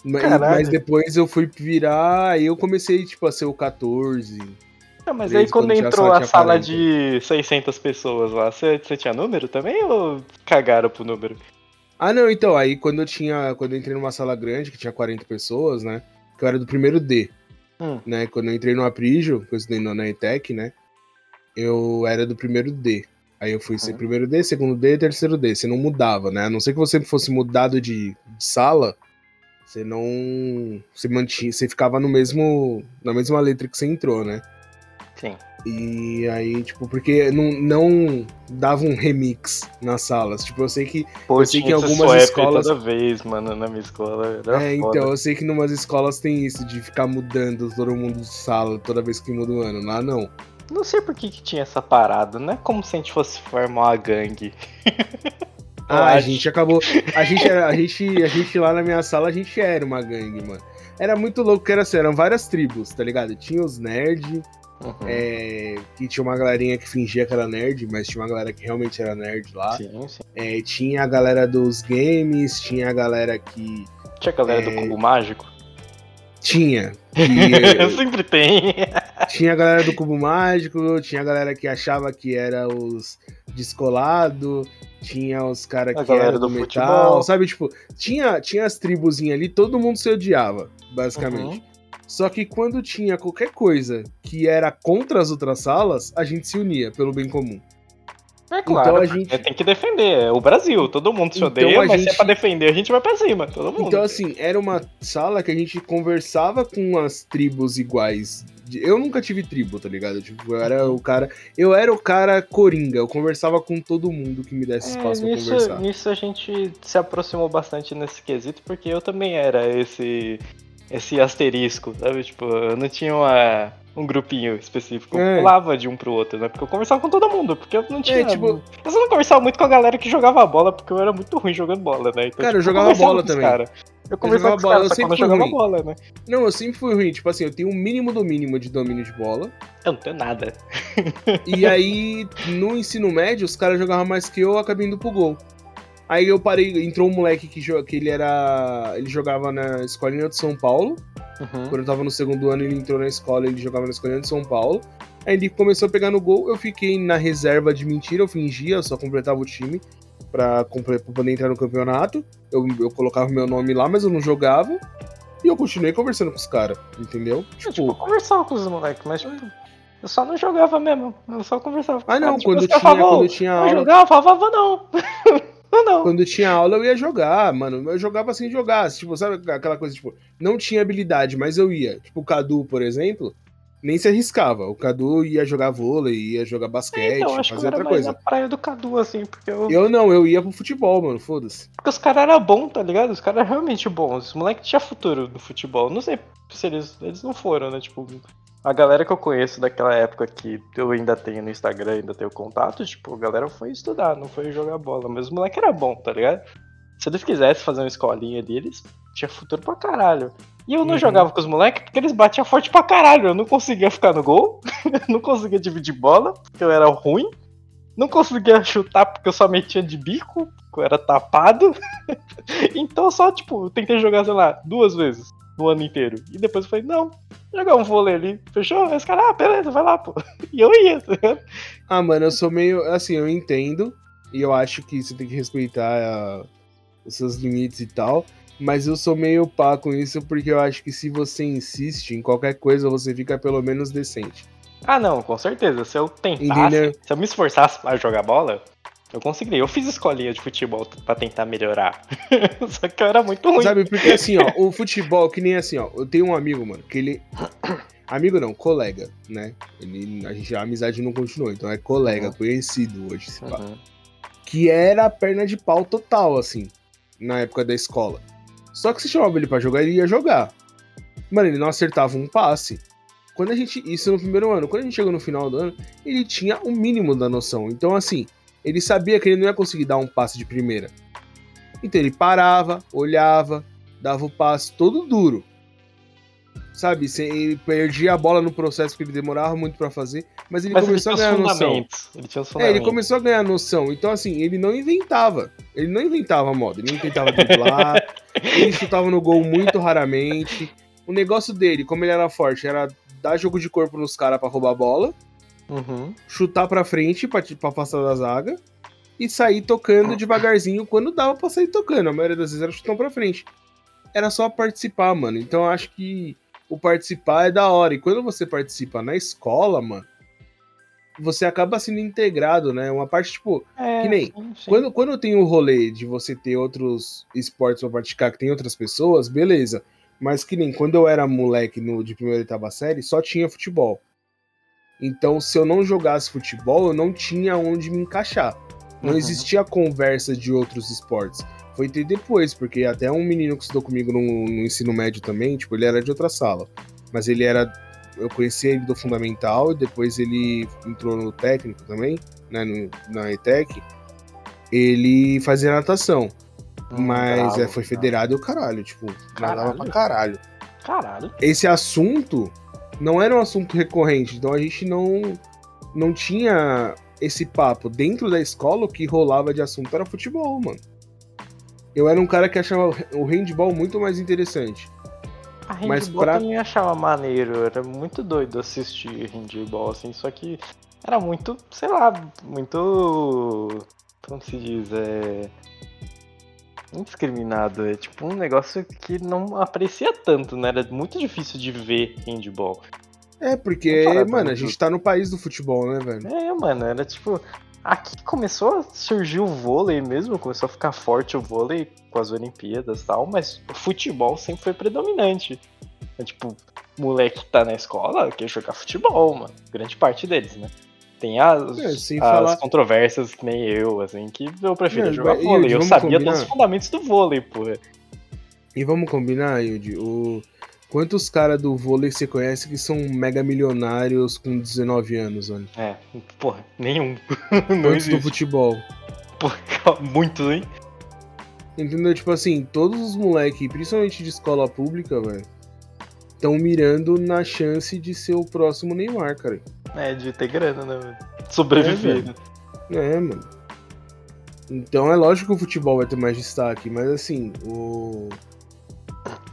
Mas, mas, depois eu fui virar, aí eu comecei, tipo, a ser o 14. Não, mas aí quando, quando entrou a sala 40. de 600 pessoas lá, você, você tinha número também ou cagaram pro número? Ah, não, então, aí quando eu tinha, quando eu entrei numa sala grande, que tinha 40 pessoas, né, que eu era do primeiro D, hum. né, quando eu entrei no Aprígio, que eu estudei na ETEC, né, eu era do primeiro D. Aí eu fui ser primeiro D, segundo D e terceiro D. Você não mudava, né? A não ser que você fosse mudado de sala, você não. Você mantinha. Você ficava no mesmo. na mesma letra que você entrou, né? Sim. E aí, tipo, porque não, não dava um remix nas salas. Tipo, eu sei que. Pô, eu sei que em algumas escolas. toda vez, mano, na minha escola. é, foda. então, eu sei que em umas escolas tem isso, de ficar mudando todo mundo de sala toda vez que muda o ano. Lá não. Não sei por que, que tinha essa parada, não é como se a gente fosse formar uma gangue. ah, a gente acabou. A gente, era, a, gente, a gente lá na minha sala, a gente era uma gangue, mano. Era muito louco que era assim, eram várias tribos, tá ligado? Tinha os nerd, uhum. é, que tinha uma galerinha que fingia que era nerd, mas tinha uma galera que realmente era nerd lá. Sim, sim. É, tinha a galera dos games, tinha a galera que. Tinha a galera é, do cubo mágico? Tinha. Eu Sempre tem. Tinha a galera do Cubo Mágico, tinha a galera que achava que era os descolado, tinha os caras que eram do, do metal, futebol. sabe? Tipo, tinha, tinha as tribuzinhas ali, todo mundo se odiava, basicamente. Uhum. Só que quando tinha qualquer coisa que era contra as outras salas, a gente se unia pelo bem comum. É claro, então a gente tem que defender. É o Brasil, todo mundo se então odeia, mas gente... se é pra defender, a gente vai pra cima, todo mundo. Então, assim, era uma sala que a gente conversava com as tribos iguais. Eu nunca tive tribo, tá ligado? Tipo, eu era o cara. Eu era o cara coringa, eu conversava com todo mundo que me desse é, espaço nisso, pra conversar. Nisso a gente se aproximou bastante nesse quesito, porque eu também era esse. Esse asterisco, sabe? Tipo, eu não tinha uma um grupinho específico. É. Eu pulava de um pro outro, né? Porque eu conversava com todo mundo, porque eu não tinha. É, tipo... Eu só não conversava muito com a galera que jogava bola, porque eu era muito ruim jogando bola, né? Então, cara, tipo, eu jogava bola também. Cara. Eu conversava eu com bola, cara, eu sempre eu jogava ruim. bola, né? Não, eu sempre fui ruim. Tipo assim, eu tenho um mínimo do mínimo de domínio de bola. Eu não tenho nada. E aí, no ensino médio, os caras jogavam mais que eu, eu acabei indo pro gol. Aí eu parei, entrou um moleque que, que ele era. Ele jogava na escolinha de São Paulo. Uhum. Quando eu tava no segundo ano, ele entrou na escola, ele jogava na escolinha de São Paulo. Aí ele começou a pegar no gol, eu fiquei na reserva de mentira, eu fingia, eu só completava o time pra, pra poder entrar no campeonato. Eu, eu colocava meu nome lá, mas eu não jogava. E eu continuei conversando com os caras, entendeu? Tipo, eu, tipo, eu conversava com os moleques, mas tipo, eu só não jogava mesmo. Eu só conversava com Ah, não, quando, tinha, quando tinha aula. Eu jogava, falava não. Não, não. Quando tinha aula, eu ia jogar, mano. Eu jogava sem jogar. Tipo, sabe aquela coisa, tipo, não tinha habilidade, mas eu ia. Tipo, o Cadu, por exemplo, nem se arriscava. O Cadu ia jogar vôlei, ia jogar basquete, é, então, acho fazer que outra coisa. na praia do Cadu, assim, porque eu. Eu não, eu ia pro futebol, mano, foda-se. Porque os caras eram bons, tá ligado? Os caras eram realmente bons. Os moleques tinham futuro no futebol. Não sei se eles. Eles não foram, né? Tipo, a galera que eu conheço daquela época que eu ainda tenho no Instagram, ainda tenho contato, tipo, a galera foi estudar, não foi jogar bola. Mas o moleque era bom, tá ligado? Se eles quisessem fazer uma escolinha deles, tinha futuro pra caralho. E eu não uhum. jogava com os moleques porque eles batiam forte pra caralho. Eu não conseguia ficar no gol, não conseguia dividir bola, porque eu era ruim. Não conseguia chutar porque eu só metia de bico, porque eu era tapado. então só, tipo, tentei jogar, sei lá, duas vezes no ano inteiro. E depois eu falei, não, jogar um vôlei ali, fechou? Aí os caras, ah, beleza, vai lá, pô. E eu ia, tá Ah, mano, eu sou meio, assim, eu entendo, e eu acho que você tem que respeitar uh, os seus limites e tal, mas eu sou meio pá com isso, porque eu acho que se você insiste em qualquer coisa, você fica pelo menos decente. Ah, não, com certeza. Se eu tentasse, Entendeu? se eu me esforçasse a jogar bola, eu conseguiria. Eu fiz escolinha de futebol para tentar melhorar. Só que eu era muito ruim. Sabe, porque assim, ó, o futebol, que nem assim, ó, eu tenho um amigo, mano, que ele. Amigo não, colega, né? Ele, a, gente, a amizade não continuou, então é colega, uhum. conhecido hoje, se uhum. Que era a perna de pau total, assim, na época da escola. Só que se chamava ele pra jogar, ele ia jogar. Mano, ele não acertava um passe. Quando a gente. Isso no primeiro ano. Quando a gente chegou no final do ano, ele tinha o um mínimo da noção. Então, assim, ele sabia que ele não ia conseguir dar um passe de primeira. Então ele parava, olhava, dava o passe todo duro. sabe, ele perdia a bola no processo que ele demorava muito para fazer, mas ele mas começou ele a ganhar noção. Ele tinha os é, ele começou a ganhar noção. Então, assim, ele não inventava. Ele não inventava moda, ele não tentava driblar, ele chutava no gol muito raramente. O negócio dele, como ele era forte, era dar jogo de corpo nos caras para roubar a bola, uhum. chutar pra frente pra, pra passar da zaga e sair tocando devagarzinho quando dava pra sair tocando. A maioria das vezes era chutão pra frente. Era só participar, mano. Então eu acho que o participar é da hora. E quando você participa na escola, mano, você acaba sendo integrado, né? Uma parte, tipo, é, que nem. Quando, quando tem o rolê de você ter outros esportes pra praticar que tem outras pessoas, beleza. Mas que nem quando eu era moleque no, de primeira e oitava série, só tinha futebol. Então, se eu não jogasse futebol, eu não tinha onde me encaixar. Não uhum. existia conversa de outros esportes. Foi ter depois, porque até um menino que estudou comigo no, no, ensino médio também, tipo, ele era de outra sala. Mas ele era. Eu conheci ele do fundamental e depois ele entrou no técnico também, né? No, na ETEC. Ele fazia natação. Hum, mas bravo, é, foi federado e o caralho, tipo, nadava pra caralho. Caralho. Esse assunto não era um assunto recorrente, então a gente não, não tinha esse papo. Dentro da escola, o que rolava de assunto era futebol, mano eu era um cara que achava o handball muito mais interessante. A handball Mas pra... também achava maneiro, era muito doido assistir handball, assim, só que era muito, sei lá, muito. Como se diz? É. Indiscriminado, é tipo um negócio que não aprecia tanto, né? Era muito difícil de ver handball. É, porque, mano, a gente tá no país do futebol, né, velho? É, mano, era tipo. Aqui começou a surgir o vôlei mesmo, começou a ficar forte o vôlei com as Olimpíadas e tal, mas o futebol sempre foi predominante. É, tipo, moleque que tá na escola quer jogar futebol, mano. Grande parte deles, né? Tem as, é, as falar... controvérsias que nem eu, assim, que eu prefiro é, jogar vôlei. Eu sabia combinar. dos fundamentos do vôlei, porra. E vamos combinar, Yudi, o Quantos caras do vôlei você conhece que são mega milionários com 19 anos, mano? É, porra, nenhum. Quantos do futebol? Porra, muitos, hein? Entendeu? Tipo assim, todos os moleques, principalmente de escola pública, velho, estão mirando na chance de ser o próximo Neymar, cara. É, de ter grana, né, velho? Sobreviver. É, é, mano. Então é lógico que o futebol vai ter mais destaque, mas assim, o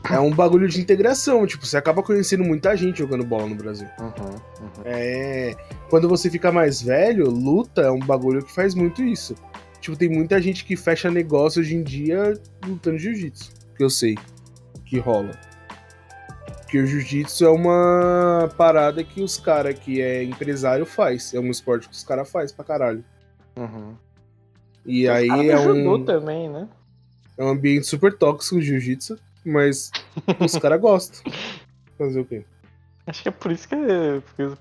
é um bagulho de integração. Tipo, você acaba conhecendo muita gente jogando bola no Brasil. Uhum, uhum. É. Quando você fica mais velho, luta é um bagulho que faz muito isso. Tipo, tem muita gente que fecha negócio hoje em dia lutando jiu-jitsu. Que eu sei que rola. Porque o jiu-jitsu é uma parada que os caras que é empresário faz. É um esporte que os caras faz pra caralho. Uhum. E aí é um. também, né? É um ambiente super tóxico o jiu-jitsu. Mas os caras gostam. Fazer o quê? Acho que é por isso que,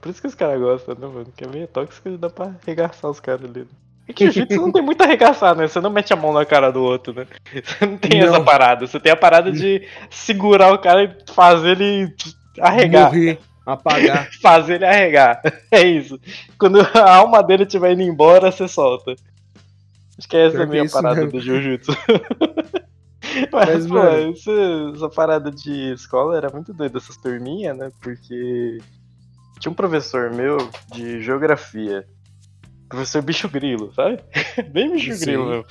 por isso que os caras gostam, né, mano? Que é meio tóxico e dá pra arregaçar os caras ali. E que o jiu não tem muito arregaçar, né? Você não mete a mão na cara do outro, né? Você não tem não. essa parada. Você tem a parada de segurar o cara e fazer ele arregar. Morrer, apagar. fazer ele arregar. É isso. Quando a alma dele estiver indo embora, você solta. Acho que essa é a minha parada mesmo. do jiu-jitsu. Mas, Mas pô, essa, essa, parada de escola era muito doida, essas turminhas, né? Porque tinha um professor meu de geografia, professor bicho grilo, sabe? Bem bicho Sim. grilo, meu.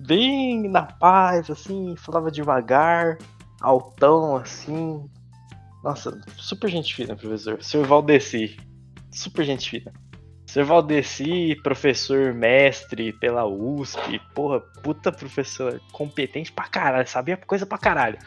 Bem na paz, assim, falava devagar, altão, assim. Nossa, super gente fina, professor. Seu Valdeci, super gente fina. Sr. Valdeci, professor mestre pela USP, porra, puta professor competente pra caralho, sabia coisa pra caralho.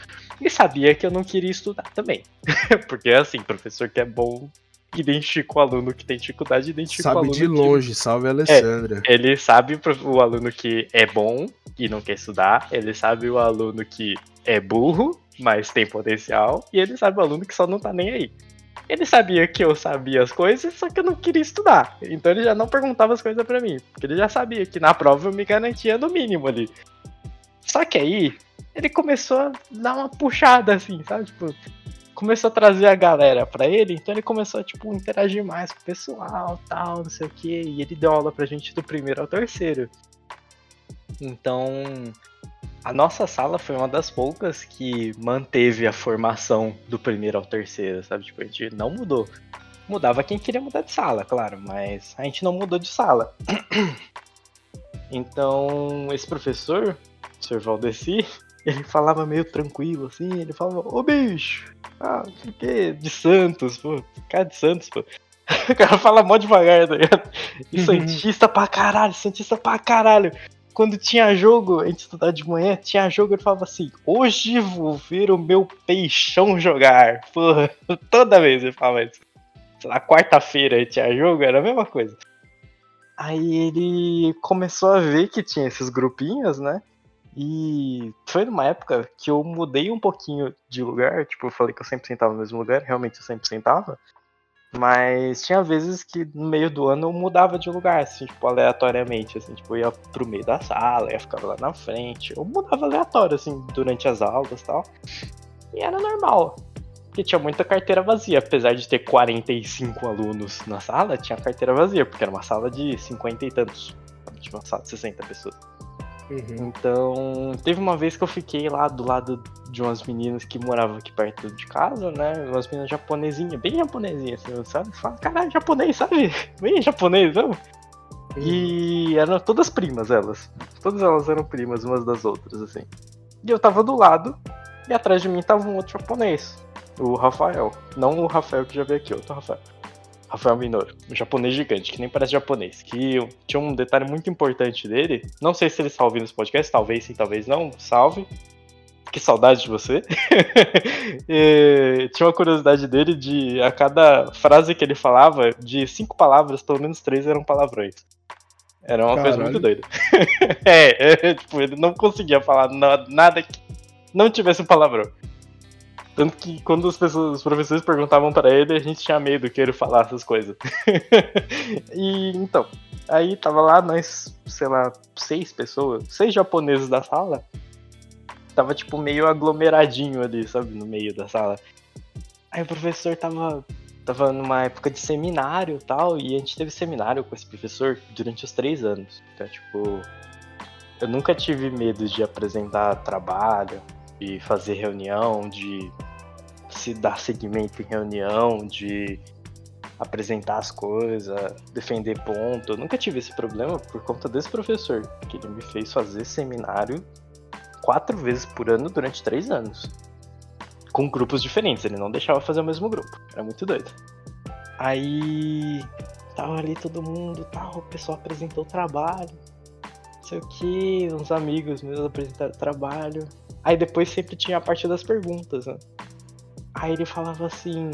E sabia que eu não queria estudar também. Porque assim, professor que é bom identifica o aluno que tem dificuldade, identifica sabe o aluno. Sabe de longe, que... salve Alessandra. É, ele sabe o aluno que é bom e não quer estudar, ele sabe o aluno que é burro, mas tem potencial, e ele sabe o aluno que só não tá nem aí. Ele sabia que eu sabia as coisas, só que eu não queria estudar. Então ele já não perguntava as coisas para mim, porque ele já sabia que na prova eu me garantia no mínimo ali. Só que aí ele começou a dar uma puxada assim, sabe? Tipo, começou a trazer a galera para ele, então ele começou a tipo interagir mais com o pessoal, tal, não sei o que, e ele deu aula pra gente do primeiro ao terceiro. Então, a nossa sala foi uma das poucas que manteve a formação do primeiro ao terceiro, sabe? Tipo, a gente não mudou. Mudava quem queria mudar de sala, claro, mas a gente não mudou de sala. Então, esse professor, o Sr. Valdeci, ele falava meio tranquilo, assim, ele falava, ô bicho, ah, o que de Santos, pô, cara de Santos, pô. O cara fala mó devagar, tá ligado? E uhum. Santista pra caralho, Santista pra caralho. Quando tinha jogo, a gente estudava de manhã, tinha jogo, ele falava assim, hoje vou ver o meu peixão jogar. Porra, toda vez ele falava isso. Lá, quarta-feira tinha jogo, era a mesma coisa. Aí ele começou a ver que tinha esses grupinhos, né? E foi numa época que eu mudei um pouquinho de lugar. Tipo, eu falei que eu sempre sentava no mesmo lugar, realmente eu sempre sentava. Mas tinha vezes que no meio do ano eu mudava de lugar, assim, tipo, aleatoriamente, assim, tipo, eu ia pro meio da sala, ia ficar lá na frente. Eu mudava aleatório, assim, durante as aulas e tal. E era normal que tinha muita carteira vazia. Apesar de ter 45 alunos na sala, tinha carteira vazia, porque era uma sala de 50 e tantos. Tinha uma sala de 60 pessoas. Uhum. Então, teve uma vez que eu fiquei lá do lado de umas meninas que moravam aqui perto de casa, né? Umas meninas japonesinhas, bem japonesinhas, assim, sabe? Fala, caralho, japonês, sabe? Bem japonês, não? Uhum. E eram todas primas, elas. Todas elas eram primas umas das outras, assim. E eu tava do lado, e atrás de mim tava um outro japonês. O Rafael. Não o Rafael que já veio aqui, outro Rafael. Rafael Minoro, um japonês gigante, que nem parece japonês. Que tinha um detalhe muito importante dele. Não sei se ele está ouvindo esse podcast, talvez sim, talvez não. Salve. Que saudade de você. tinha uma curiosidade dele de a cada frase que ele falava, de cinco palavras, pelo menos três eram palavrões. Era uma Caralho. coisa muito doida. é, é, tipo, ele não conseguia falar nada que não tivesse um palavrão. Tanto que quando os, pessoas, os professores perguntavam para ele, a gente tinha medo que ele falasse essas coisas. e então, aí tava lá nós, sei lá, seis pessoas, seis japoneses da sala. Tava tipo meio aglomeradinho ali, sabe, no meio da sala. Aí o professor tava tava numa época de seminário e tal, e a gente teve seminário com esse professor durante os três anos. Então, tipo, eu nunca tive medo de apresentar trabalho, de fazer reunião, de se dar seguimento em reunião, de apresentar as coisas, defender ponto. Eu nunca tive esse problema por conta desse professor, que ele me fez fazer seminário quatro vezes por ano durante três anos. Com grupos diferentes, ele não deixava fazer o mesmo grupo. Era muito doido. Aí tava ali todo mundo, tal, o pessoal apresentou o trabalho. Não sei o que, uns amigos meus apresentaram o trabalho. Aí depois sempre tinha a parte das perguntas, né? Aí ele falava assim.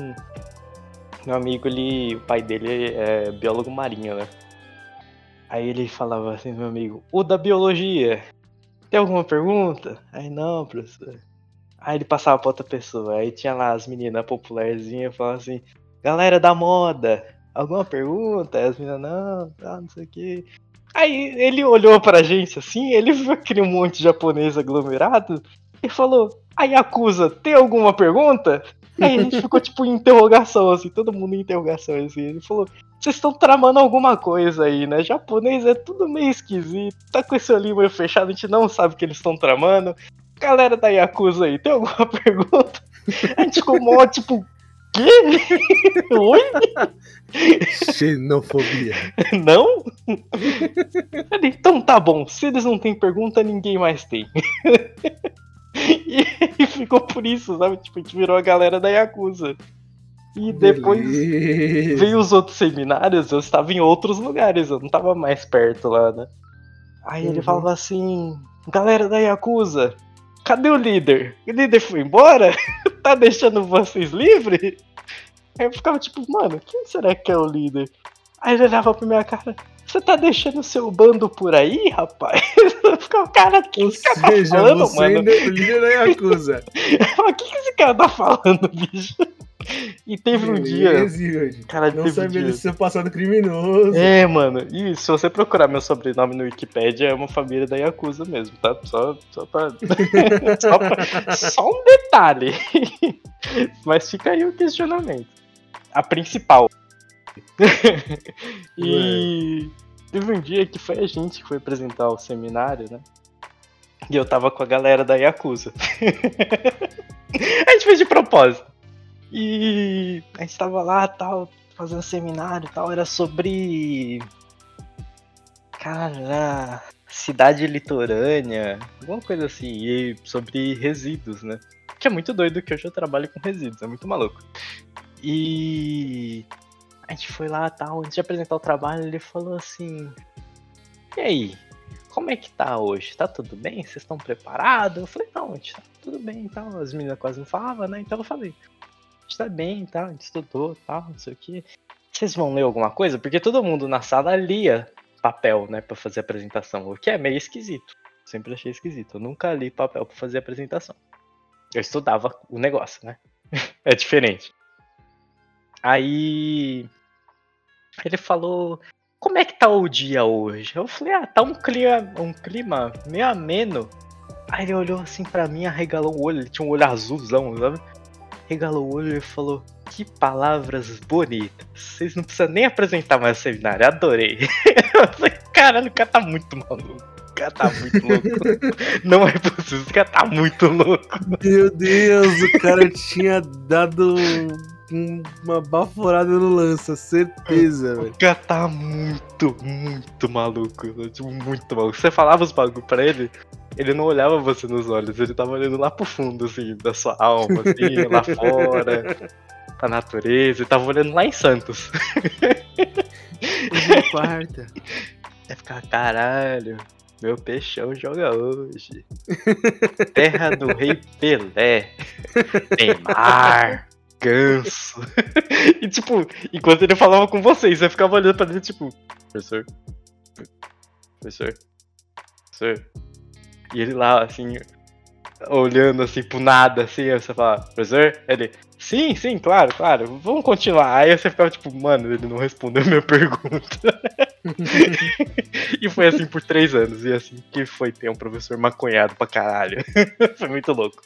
Meu amigo, ele. O pai dele é biólogo marinho, né? Aí ele falava assim, meu amigo, o da biologia. Tem alguma pergunta? Aí não, professor. Aí ele passava pra outra pessoa. Aí tinha lá as meninas popularzinhas falando assim, galera da moda, alguma pergunta? Aí as meninas, não, tá, não sei o que. Aí ele olhou pra gente assim, ele viu aquele monte de japonês aglomerado e falou: A Yakuza, tem alguma pergunta? Aí a gente ficou tipo em interrogação, assim, todo mundo em interrogação, assim. Ele falou: Vocês estão tramando alguma coisa aí, né? Japonês é tudo meio esquisito, tá com esse olhinho meio fechado, a gente não sabe o que eles estão tramando. Galera da Yakuza aí, tem alguma pergunta? A gente ficou mó, tipo, quê? Oi? Xenofobia. Não? Então tá bom, se eles não têm pergunta, ninguém mais tem. E ficou por isso, sabe? Tipo, a gente virou a galera da Yakuza. E depois Beleza. veio os outros seminários, eu estava em outros lugares, eu não estava mais perto lá, né? Aí uhum. ele falava assim: galera da Yakuza, cadê o líder? O líder foi embora? tá deixando vocês livres? Aí eu ficava tipo, mano, quem será que é o líder? Aí ele olhava pra minha cara, você tá deixando seu bando por aí, rapaz? o cara, que esse cara tá falando, você mano? É líder da Yakuza. o que, que esse cara tá falando, bicho? E teve um dia. Cara, não sabia um do seu passado criminoso. É, mano. E se você procurar meu sobrenome no Wikipedia, é uma família da Yakuza mesmo, tá? Só, só pra. só, pra... só um detalhe. Mas fica aí o questionamento. A principal. e. Teve um dia que foi a gente que foi apresentar o seminário, né? E eu tava com a galera da Yakuza. a gente fez de propósito. E a gente tava lá, tal, fazendo seminário tal, era sobre. Cara, cidade litorânea, alguma coisa assim, e sobre resíduos, né? Que é muito doido que hoje eu trabalho com resíduos, é muito maluco. E a gente foi lá tal, antes de apresentar o trabalho, ele falou assim: E aí, como é que tá hoje? Tá tudo bem? Vocês estão preparados? Eu falei, não, a gente tá tudo bem e tal. As meninas quase não falavam, né? Então eu falei, a gente tá bem e tal, a gente estudou tal, não sei o que. Vocês vão ler alguma coisa? Porque todo mundo na sala lia papel, né, pra fazer apresentação, o que é meio esquisito. Sempre achei esquisito. Eu nunca li papel pra fazer apresentação. Eu estudava o negócio, né? é diferente. Aí ele falou: Como é que tá o dia hoje? Eu falei: Ah, tá um clima, um clima meio ameno. Aí ele olhou assim para mim, arregalou o olho. Ele tinha um olho azulzão, sabe? Regalou o olho e falou: Que palavras bonitas. Vocês não precisam nem apresentar mais o seminário. Adorei. Eu falei: Caralho, o cara tá muito maluco. O cara tá muito louco. Não é possível, o cara tá muito louco. Meu Deus, o cara tinha dado uma baforada no lança, certeza, velho. O cara tá muito, muito maluco. Tipo, muito maluco. Você falava os bagulho pra ele, ele não olhava você nos olhos, ele tava olhando lá pro fundo, assim, da sua alma, assim, lá fora, pra natureza, ele tava olhando lá em Santos. quarta. É ficar, caralho, meu peixão joga hoje. Terra do Rei Pelé. Neymar. Ganso. e tipo, enquanto ele falava com vocês, você ficava olhando pra ele, tipo, professor. Professor. Professor. E ele lá, assim, olhando assim pro nada, assim, aí você fala, professor? Ele, sim, sim, claro, claro, vamos continuar. Aí você ficava tipo, mano, ele não respondeu minha pergunta. e foi assim por três anos, e assim que foi ter um professor maconhado pra caralho. foi muito louco.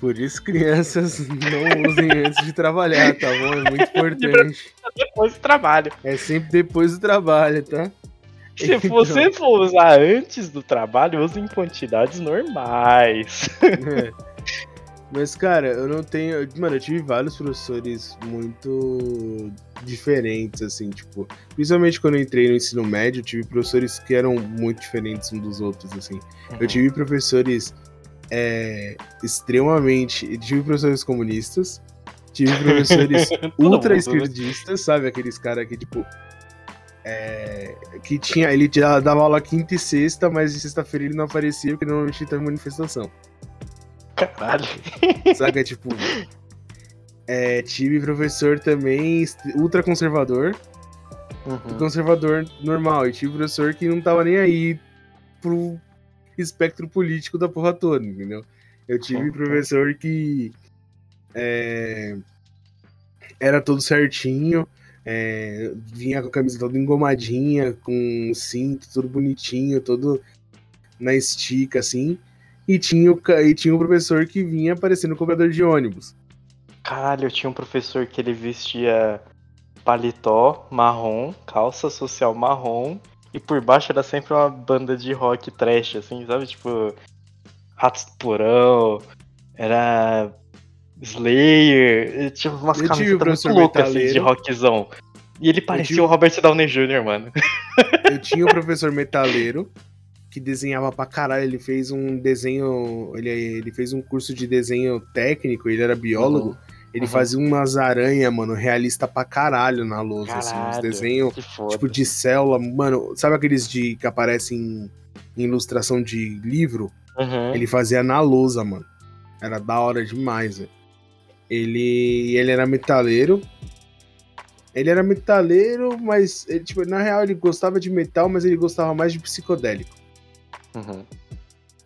Por isso crianças não usem antes de trabalhar, tá bom? É muito importante. Depois do trabalho. É sempre depois do trabalho, tá? Se então... você for usar antes do trabalho, use em quantidades normais. É. Mas, cara, eu não tenho. Mano, eu tive vários professores muito diferentes, assim, tipo. Principalmente quando eu entrei no ensino médio, eu tive professores que eram muito diferentes uns dos outros, assim. Uhum. Eu tive professores é, extremamente. Tive professores comunistas, tive professores ultra esquerdistas, sabe? Aqueles caras que, tipo, é, que tinha, ele dava aula quinta e sexta, mas de sexta-feira ele não aparecia porque normalmente tem manifestação. Caralho. Saca, tipo. É, tive professor também ultra conservador. Uhum. Conservador normal. E tive professor que não tava nem aí pro espectro político da porra toda, entendeu? Eu tive professor que é, era todo certinho. É, vinha com a camisa toda engomadinha, com cinto, tudo bonitinho, todo na estica, assim. E tinha, o, e tinha um professor que vinha aparecendo cobrador de ônibus. Caralho, eu tinha um professor que ele vestia paletó marrom, calça social marrom, e por baixo era sempre uma banda de rock trash, assim, sabe? Tipo, Ratos do Porão, era Slayer, tinha umas camisetas muito loucas assim, de rockzão. E ele parecia tive... o Robert Downey Jr., mano. Eu tinha um professor metaleiro que desenhava pra caralho. Ele fez um desenho. Ele, ele fez um curso de desenho técnico, ele era biólogo. Uhum. Ele uhum. fazia umas aranhas, mano, realista pra caralho na lousa, assim, uns desenhos tipo de célula. Mano, sabe aqueles de que aparecem em ilustração de livro? Uhum. Ele fazia na lousa, mano. Era da hora demais, velho. Ele, ele era metaleiro. Ele era metaleiro, mas ele, tipo, na real ele gostava de metal, mas ele gostava mais de psicodélico. Uhum.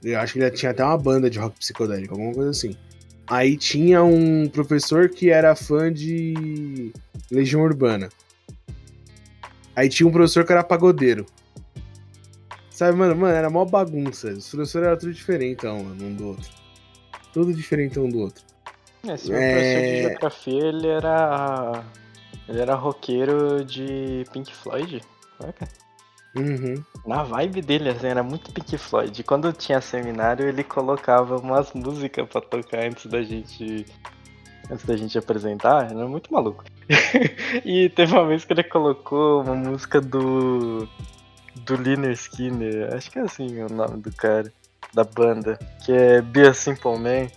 Eu acho que ele tinha até uma banda de rock psicodélico, alguma coisa assim. Aí tinha um professor que era fã de Legião Urbana. Aí tinha um professor que era pagodeiro. Sabe, mano, mano, era mó bagunça. Os professores eram tudo diferente, mano, um do outro. Tudo diferente um do outro. Esse é... professor de geografia, ele era. Ele era roqueiro de Pink Floyd. Uhum. Na vibe dele, assim, era muito Pink Floyd. Quando tinha seminário, ele colocava umas músicas pra tocar antes da gente. Antes da gente apresentar, era muito maluco. e teve uma vez que ele colocou uma música do. do Liner Skinner, acho que é assim o nome do cara, da banda, que é Be a Simple Man.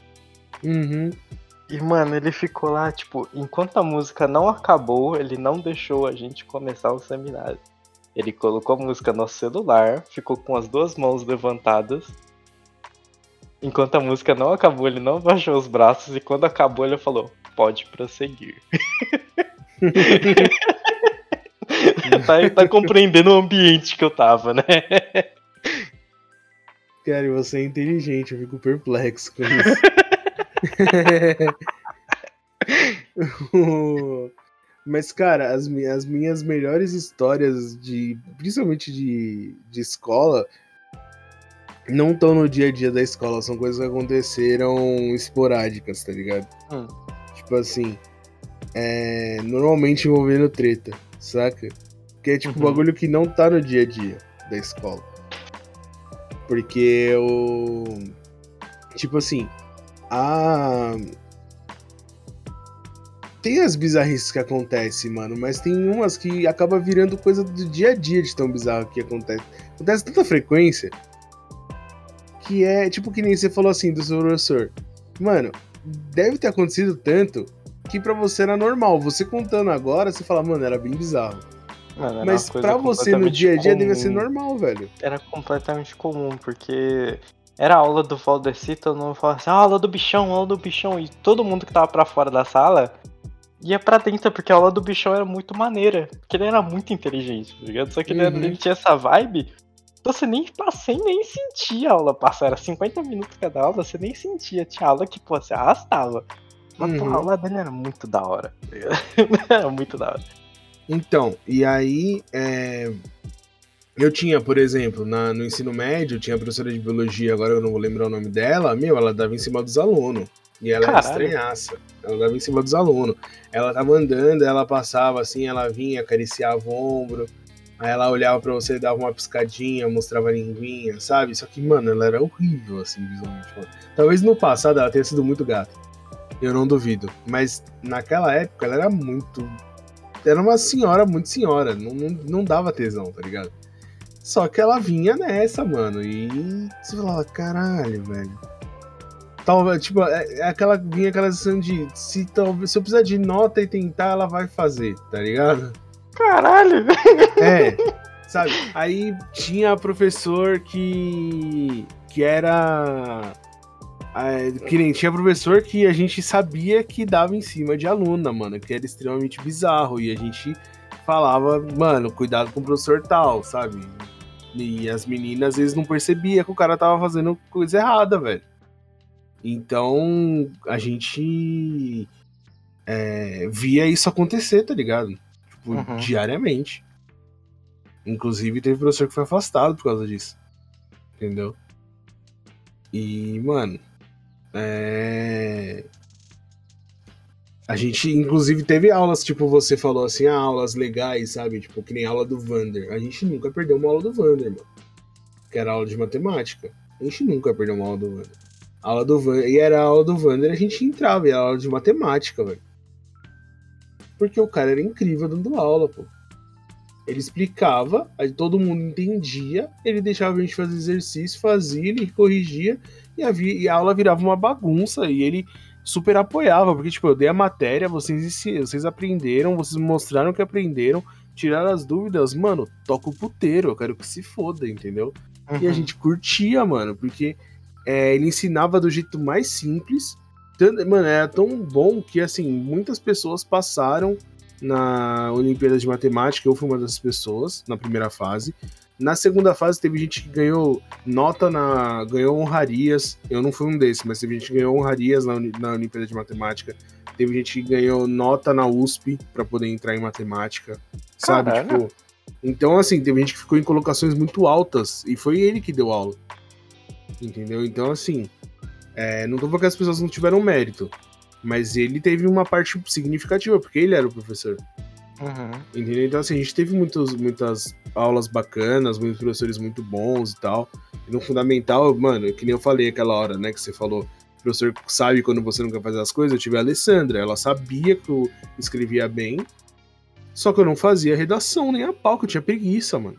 Uhum. E, mano, ele ficou lá, tipo, enquanto a música não acabou, ele não deixou a gente começar o seminário. Ele colocou a música no celular, ficou com as duas mãos levantadas. Enquanto a música não acabou, ele não baixou os braços e quando acabou, ele falou: pode prosseguir. tá, tá compreendendo o ambiente que eu tava, né? Cara, você é inteligente, eu fico perplexo com isso. Mas, cara, as, as minhas melhores histórias de. Principalmente de, de escola. Não estão no dia a dia da escola, são coisas que aconteceram esporádicas, tá ligado? Hum. Tipo assim. É, normalmente envolvendo treta, saca? Que é tipo Uhum. bagulho que não tá no dia a dia da escola. Porque o. Tipo assim. A. Tem as bizarrices que acontecem, mano, mas tem umas que acaba virando coisa do dia a dia de tão bizarro que acontece. Acontece tanta frequência que é tipo que nem você falou assim do seu professor. Mano, deve ter acontecido tanto que pra você era normal. Você contando agora, você fala, mano, era bem bizarro. Mano, Mas pra você no dia a dia devia ser normal, velho. Era completamente comum, porque era a aula do Valdeci, todo mundo falava assim, ah, aula do bichão, aula do bichão, e todo mundo que tava pra fora da sala ia pra dentro, porque a aula do bichão era muito maneira, porque ele era muito inteligente, tá ligado? Só que ele, Uhum. ele tinha essa vibe, então você nem passei, nem sentia a aula passar, era 50 minutos cada aula, você nem sentia, tinha aula que, pô, você arrastava. Mas Uhum. a aula dele era muito da hora, tá ligado? era muito da hora. Então, e aí, é, eu tinha, por exemplo, na- no ensino médio, eu tinha a professora de biologia, agora eu não vou lembrar o nome dela, meu, ela dava em cima dos alunos. E ela era Caralho. estranhaça. Ela dava em cima dos alunos. Ela tava andando, ela passava assim, ela vinha, acariciava o ombro. Aí ela olhava pra você, dava uma piscadinha, mostrava a linguinha, sabe? Só que, mano, ela era horrível, assim, visualmente falando. Talvez no passado ela tenha sido muito gata. Eu não duvido. Mas naquela época ela era muito era uma senhora, muito senhora. Não, não, não dava tesão, tá ligado? Só que ela vinha nessa, mano. E você falava, caralho, velho. Talvez, tipo, é, é aquela, vinha aquela sensação de se, talvez, se eu precisar de nota e tentar, ela vai fazer, tá ligado? Caralho! É, sabe? Aí tinha professor que. que era. é, Que nem tinha professor que a gente sabia que dava em cima de aluna, mano, que era extremamente bizarro. E a gente falava, mano, cuidado com o professor tal, sabe? E as meninas às vezes não percebia que o cara tava fazendo coisa errada, velho. Então a gente é, via isso acontecer, tá ligado? Tipo, Uhum. diariamente. Inclusive teve professor que foi afastado por causa disso. Entendeu? E, mano, é. A gente, inclusive, teve aulas, tipo, você falou assim, ah, aulas legais, sabe? Tipo, que nem aula do Vander. A gente nunca perdeu uma aula do Vander, mano. Que era aula de matemática. A gente nunca perdeu uma aula do Vander. A aula do Vander. E era a aula do Vander, a gente entrava, e era aula de matemática, velho. Porque o cara era incrível dando aula, pô. Ele explicava, aí todo mundo entendia, ele deixava a gente fazer exercício, fazia, ele corrigia, e a, vi- e a aula virava uma bagunça, e ele super apoiava, porque, tipo, eu dei a matéria, vocês, vocês aprenderam, vocês mostraram que aprenderam, tiraram as dúvidas, mano, toca o puteiro, eu quero que se foda, entendeu? E a Uhum. gente curtia, mano, porque é, ele ensinava do jeito mais simples. Tanto- Mano, era tão bom que, assim, muitas pessoas passaram na Olimpíada de Matemática. Eu fui uma das pessoas na primeira fase. Na segunda fase, teve gente que ganhou nota na. ganhou honrarias. Eu não fui um desses, mas teve gente que ganhou honrarias na, na Olimpíada de Matemática. Teve gente que ganhou nota na USP pra poder entrar em matemática. Sabe? Caralho. Tipo. Então, assim, teve gente que ficou em colocações muito altas. E foi ele que deu aula. Entendeu? Então, assim. é, não tô falando que as pessoas não tiveram mérito. Mas ele teve uma parte significativa, porque ele era o professor. Uhum. Entendeu? Então, assim, a gente teve muitos, muitas aulas bacanas, muitos professores muito bons e tal. E no fundamental, mano, que nem eu falei aquela hora, né, que você falou, o professor sabe quando você não quer fazer as coisas. Eu tive a Alessandra, ela sabia que eu escrevia bem, só que eu não fazia redação nem a pau, que eu tinha preguiça, mano.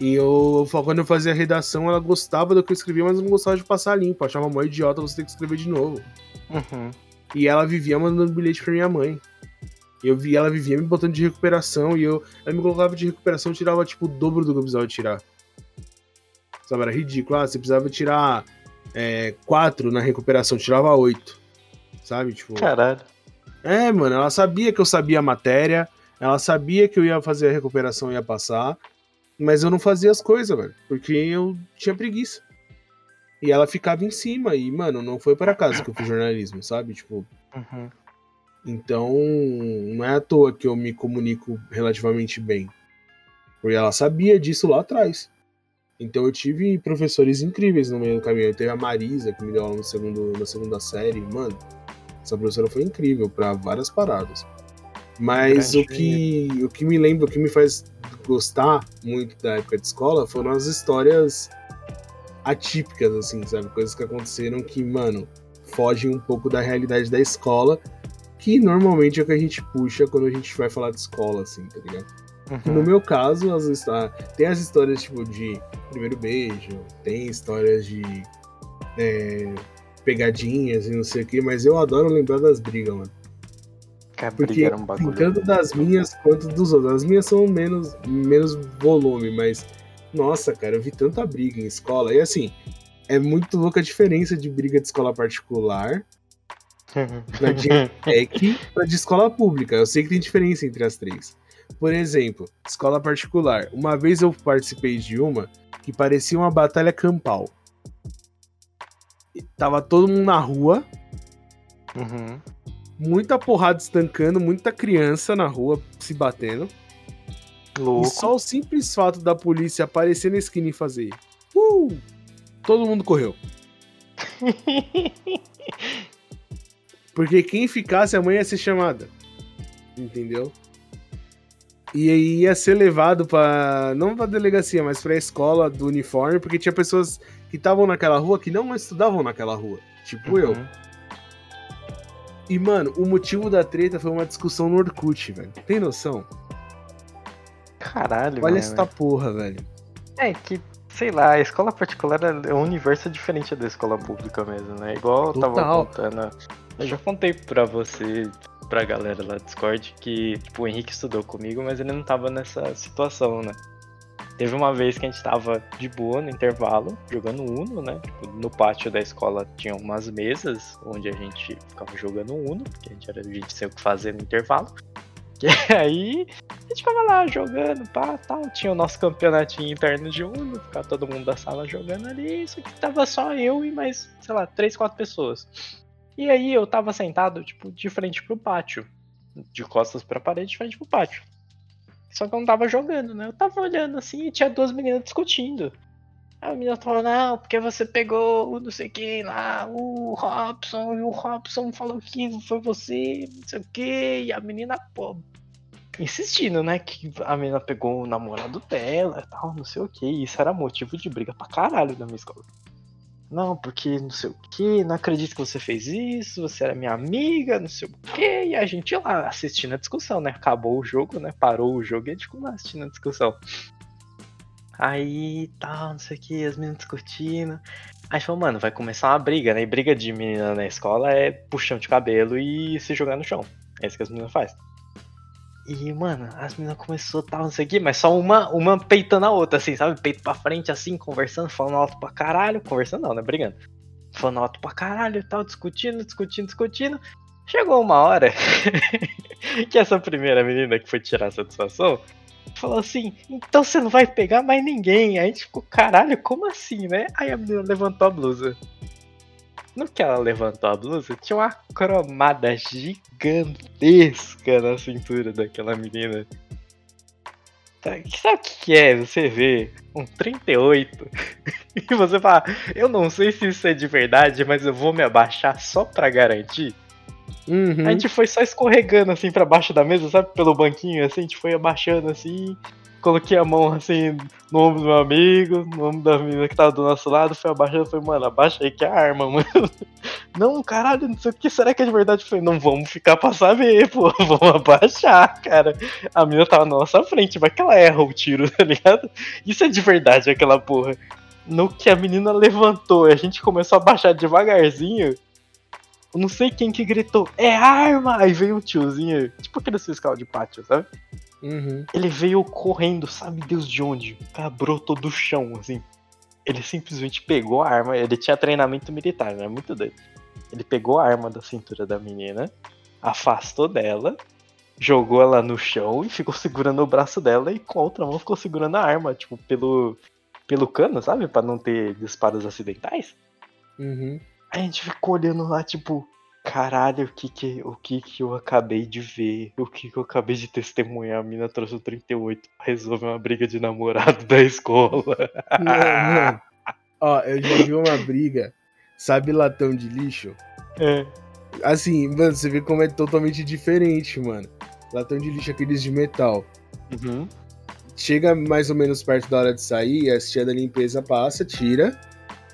E eu, quando eu fazia redação, ela gostava do que eu escrevia, mas não gostava de passar limpo. Achava mó idiota você ter que escrever de novo. Uhum. E ela vivia mandando bilhete pra minha mãe. Eu vi ela vivia me botando de recuperação e eu ela me colocava de recuperação e tirava tipo o dobro do que eu precisava tirar. Sabe, era ridículo. Ah, você precisava tirar é, quatro na recuperação, tirava oito. Sabe, tipo. Caralho. É, mano, ela sabia que eu sabia a matéria, ela sabia que eu ia fazer a recuperação e ia passar, mas eu não fazia as coisas, velho, porque eu tinha preguiça. E ela ficava em cima, e, mano, não foi para casa que eu fiz jornalismo, sabe? Tipo. Uhum. Então, não é à toa que eu me comunico relativamente bem. Porque ela sabia disso lá atrás. Então eu tive professores incríveis no meio do caminho. Eu teve a Marisa, que me deu aula no segundo, na segunda série. Mano, essa professora foi incrível para várias paradas. Mas o que, o que me lembra, o que me faz gostar muito da época de escola foram as histórias atípicas, assim, sabe? Coisas que aconteceram que, mano, fogem um pouco da realidade da escola, que normalmente é o que a gente puxa quando a gente vai falar de escola, assim, tá ligado? Uhum. No meu caso, as, tem as histórias, tipo, de primeiro beijo, tem histórias de é, pegadinhas e não sei o que, mas eu adoro lembrar das brigas, mano. Porque um tanto das minhas quanto dos outros. As minhas são menos, menos volume, mas nossa, cara, eu vi tanta briga em escola. E assim, é muito louca a diferença de briga de escola particular pra de ETEC pra de escola pública. Eu sei que tem diferença entre as três. Por exemplo, escola particular. Uma vez eu participei de uma que parecia uma batalha campal. E Tava todo mundo na rua, Uhum. Muita porrada estancando, muita criança na rua se batendo. Louco. E só o simples fato da polícia aparecer na esquina e fazer. Uh! Todo mundo correu. Porque quem ficasse, a mãe ia ser chamada. Entendeu? E aí ia ser levado pra. não pra delegacia, mas pra escola do uniforme, porque tinha pessoas que estavam naquela rua que não estudavam naquela rua. Tipo eu. E, mano, o motivo da treta foi uma discussão no Orkut, velho. Tem noção? Caralho, Olha mano. essa porra, velho. É que, sei lá, a escola particular é um universo diferente da escola pública mesmo, né? Igual eu tava Total. contando. Eu já contei pra você, pra galera lá do Discord, que tipo, o Henrique estudou comigo, mas ele não tava nessa situação, né? Teve uma vez que a gente tava de boa no intervalo, jogando Uno, né? Tipo, no pátio da escola tinha umas mesas onde a gente ficava jogando Uno, porque a gente era a gente o que fazer no intervalo. E aí a gente ficava lá jogando, pá, tal. Tinha o nosso campeonatinho interno de Uno, ficava todo mundo da sala jogando ali. Isso que tava só eu e mais, sei lá, três, quatro pessoas. E aí eu tava sentado, tipo, de frente pro pátio. De costas pra parede, de frente pro pátio. Só que eu não tava jogando, né? Eu tava olhando assim e tinha duas meninas discutindo. Aí a menina falou, não, porque você pegou o não sei quem lá, o Robson, e o Robson falou que foi você, não sei o que, e a menina, pô, insistindo, né, que a menina pegou o namorado dela e tal, não sei o que, isso era motivo de briga pra caralho na minha escola. Não, porque não sei o que, não acredito que você fez isso, você era minha amiga, não sei o que, e a gente lá assistindo a discussão, né? Acabou o jogo, né? Parou o jogo e a gente ficou lá assistindo a discussão. Aí tal, não sei o que, as meninas discutindo. Aí falou, mano, vai começar uma briga, né? E briga de menina na escola é puxão de cabelo e se jogar no chão. É isso que as meninas fazem. E, mano, as meninas começou tal, não sei o que, mas só uma, uma peitando a outra, assim, sabe? Peito pra frente, assim, conversando, falando alto pra caralho. Conversando não, né? Brigando. Falando alto pra caralho e tal, discutindo, discutindo, discutindo. Chegou uma hora que essa primeira menina que foi tirar a satisfação falou assim: então você não vai pegar mais ninguém. Aí a gente ficou, caralho, como assim, né? Aí a menina levantou a blusa. No que ela levantou a blusa, tinha uma cromada gigantesca na cintura daquela menina. Sabe sabe o que é? Você vê um 38 e você fala, eu não sei se isso é de verdade, mas eu vou me abaixar só pra garantir. Uhum. A gente foi só escorregando assim pra baixo da mesa, sabe? Pelo banquinho, assim, a gente foi abaixando assim. Coloquei a mão assim no ombro do meu amigo, no ombro da menina que tava do nosso lado, fui abaixando, falei, mano, abaixa aí que é a arma, mano. Não, caralho, não sei o que, será que é de verdade? Falei, não vamos ficar pra saber, pô, vamos abaixar, cara. A menina tava na nossa frente, vai que ela erra o tiro, tá ligado? Isso é de verdade, aquela porra. No que a menina levantou e a gente começou a baixar devagarzinho, não sei quem que gritou, é arma! Aí veio um tiozinho, tipo aquele fiscal de pátio, sabe? Uhum. Ele veio correndo, sabe Deus de onde? O cara brotou do chão, assim. Ele simplesmente pegou a arma, ele tinha treinamento militar, né? Muito doido. Ele pegou a arma da cintura da menina, afastou dela, jogou ela no chão e ficou segurando o braço dela e com a outra mão ficou segurando a arma, tipo, pelo, pelo cano, sabe? Pra não ter disparos acidentais. Uhum. A gente ficou olhando lá, tipo, caralho, o que que, o que que eu acabei de ver? O que que eu acabei de testemunhar? A mina trouxe o 38 pra resolver uma briga de namorado da escola. Não, não. Ó, eu já vi uma briga. Sabe latão de lixo? É. Assim, mano, você vê como é totalmente diferente, mano. Latão de lixo, aqueles de metal. Uhum. Chega mais ou menos perto da hora de sair, a tia da limpeza passa, tira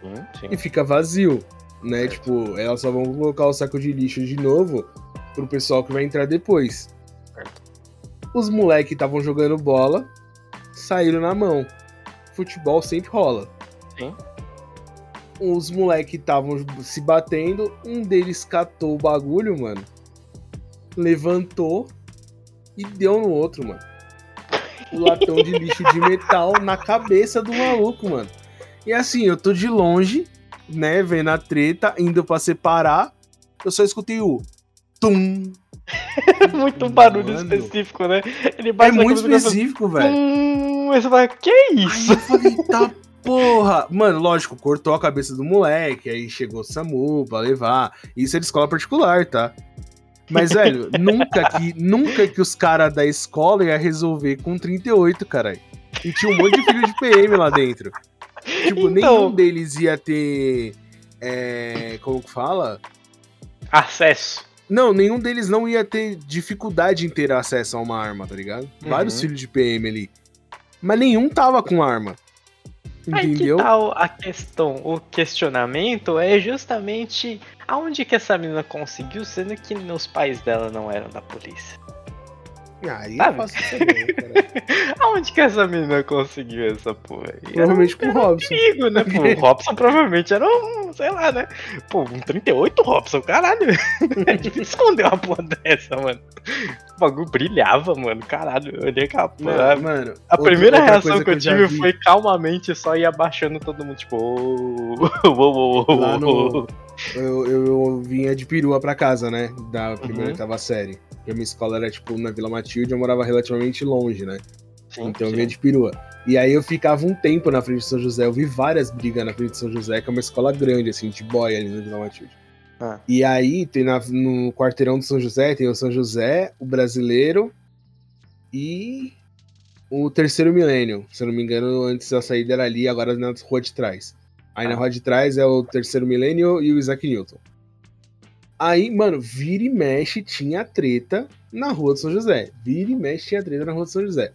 Sim, sim. e fica vazio, né? Tipo, elas só vão colocar o saco de lixo de novo pro pessoal que vai entrar depois. Os moleques estavam jogando bola, saíram na mão. Futebol sempre rola. Sim. Os moleques estavam se batendo, um deles catou o bagulho, mano. Levantou e deu no outro, mano. O latão de lixo de metal na cabeça do maluco, mano. E assim, eu tô de longe, né, vendo a treta, indo pra separar. Eu só escutei o tum. muito barulho Mano. específico, né? Ele É bate muito específico, velho. Hum, aí você fala, que Aí isso? eu falei, tá porra. Mano, lógico, cortou a cabeça do moleque, aí chegou o SAMU pra levar. Isso é de escola particular, tá? Mas, velho, nunca que, nunca que os caras da escola ia resolver com 38, caralho. E tinha um monte de filho de PM lá dentro. Tipo, Então. nenhum deles ia ter. É, como que fala? Acesso. Não, nenhum deles não ia ter dificuldade em ter acesso a uma arma, tá ligado? Vários Uhum. filhos de PM ali. Mas nenhum tava com arma. Aí que Entendeu? tal a questão, o questionamento é justamente aonde que essa menina conseguiu, sendo que os pais dela não eram da polícia. Aí Sabe? eu faço cara. Aonde que essa menina conseguiu essa porra? aí? Provavelmente com o um Robson. perigo, né? Pô, o Robson provavelmente era um, sei lá, né? Pô, um 38 Robson, caralho. É difícil esconder uma porra dessa, mano. O bagulho brilhava, mano, caralho. Eu olhei aquela porra. Mano, mano, A outra- primeira outra reação que eu já tive vi foi calmamente só ir abaixando todo mundo, tipo, Lá ô, no- ô. Eu, eu, eu vinha de perua pra casa, né? Da primeira Uhum. oitava série. Porque a minha escola era, tipo, na Vila Matilde, eu morava relativamente longe, né? Sim, Então eu sim. vinha de perua. E aí eu ficava um tempo na frente de São José. Eu vi várias brigas na frente de São José, que é uma escola grande, assim, de boy ali na Vila Matilde. Ah. E aí, tem na- no quarteirão do São José, tem o São José, o brasileiro e o terceiro milênio. Se eu não me engano, antes da saída era ali, agora na rua de trás. Aí na Ah. rua de trás é o terceiro milênio e o Isaac Newton. Aí, mano, vira e mexe tinha treta na rua do São José. Vira e mexe tinha treta na rua do São José.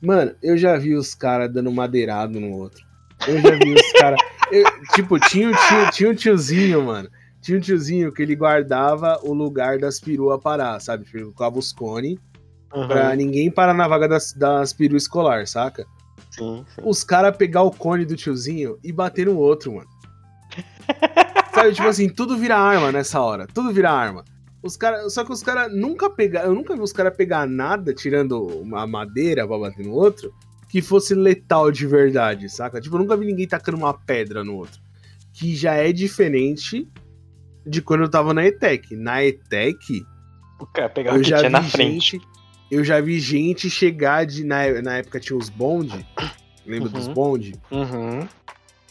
Mano, eu já vi os caras dando madeirado no outro. Eu já vi os caras. Tipo, tinha, tio- tinha um tiozinho, mano. Tinha um tiozinho que ele guardava o lugar das peruas parar, sabe? Ele colocava os cones Uhum, pra ninguém parar na vaga das, das peruas escolar, saca? sim, sim. Os caras pegar o cone do tiozinho e bater no outro, mano. Sabe, tipo assim, tudo vira arma nessa hora. Tudo vira arma. Os cara, só que os caras nunca pegaram. Eu nunca vi os caras pegar nada, tirando uma madeira pra bater no outro, que fosse letal de verdade, saca? Tipo, eu nunca vi ninguém tacando uma pedra no outro. Que já é diferente de quando eu tava na ETEC. Na ETEC, O cara pegava o eu que já tinha vi na frente. gente. Eu já vi gente chegar de. Na, na época tinha os bonde. Lembra dos Uhum. bonde? Uhum.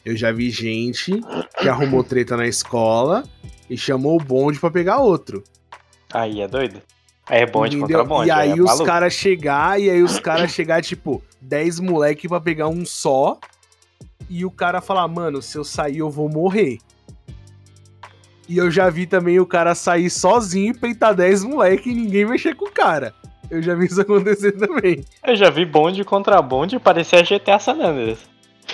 Eu já vi gente que arrumou treta na escola e chamou o bonde pra pegar outro. Aí é doido? Aí é bonde entendeu? contra bonde. E aí é os maluco. caras chegar, e aí os caras chegar, tipo, 10 moleque pra pegar um só. E o cara falar, mano, se eu sair eu vou morrer. E eu já vi também o cara sair sozinho e peitar 10 moleque e ninguém mexer com o cara. Eu já vi isso acontecer também. Eu já vi bonde contra bonde e parecia GTA San Andreas.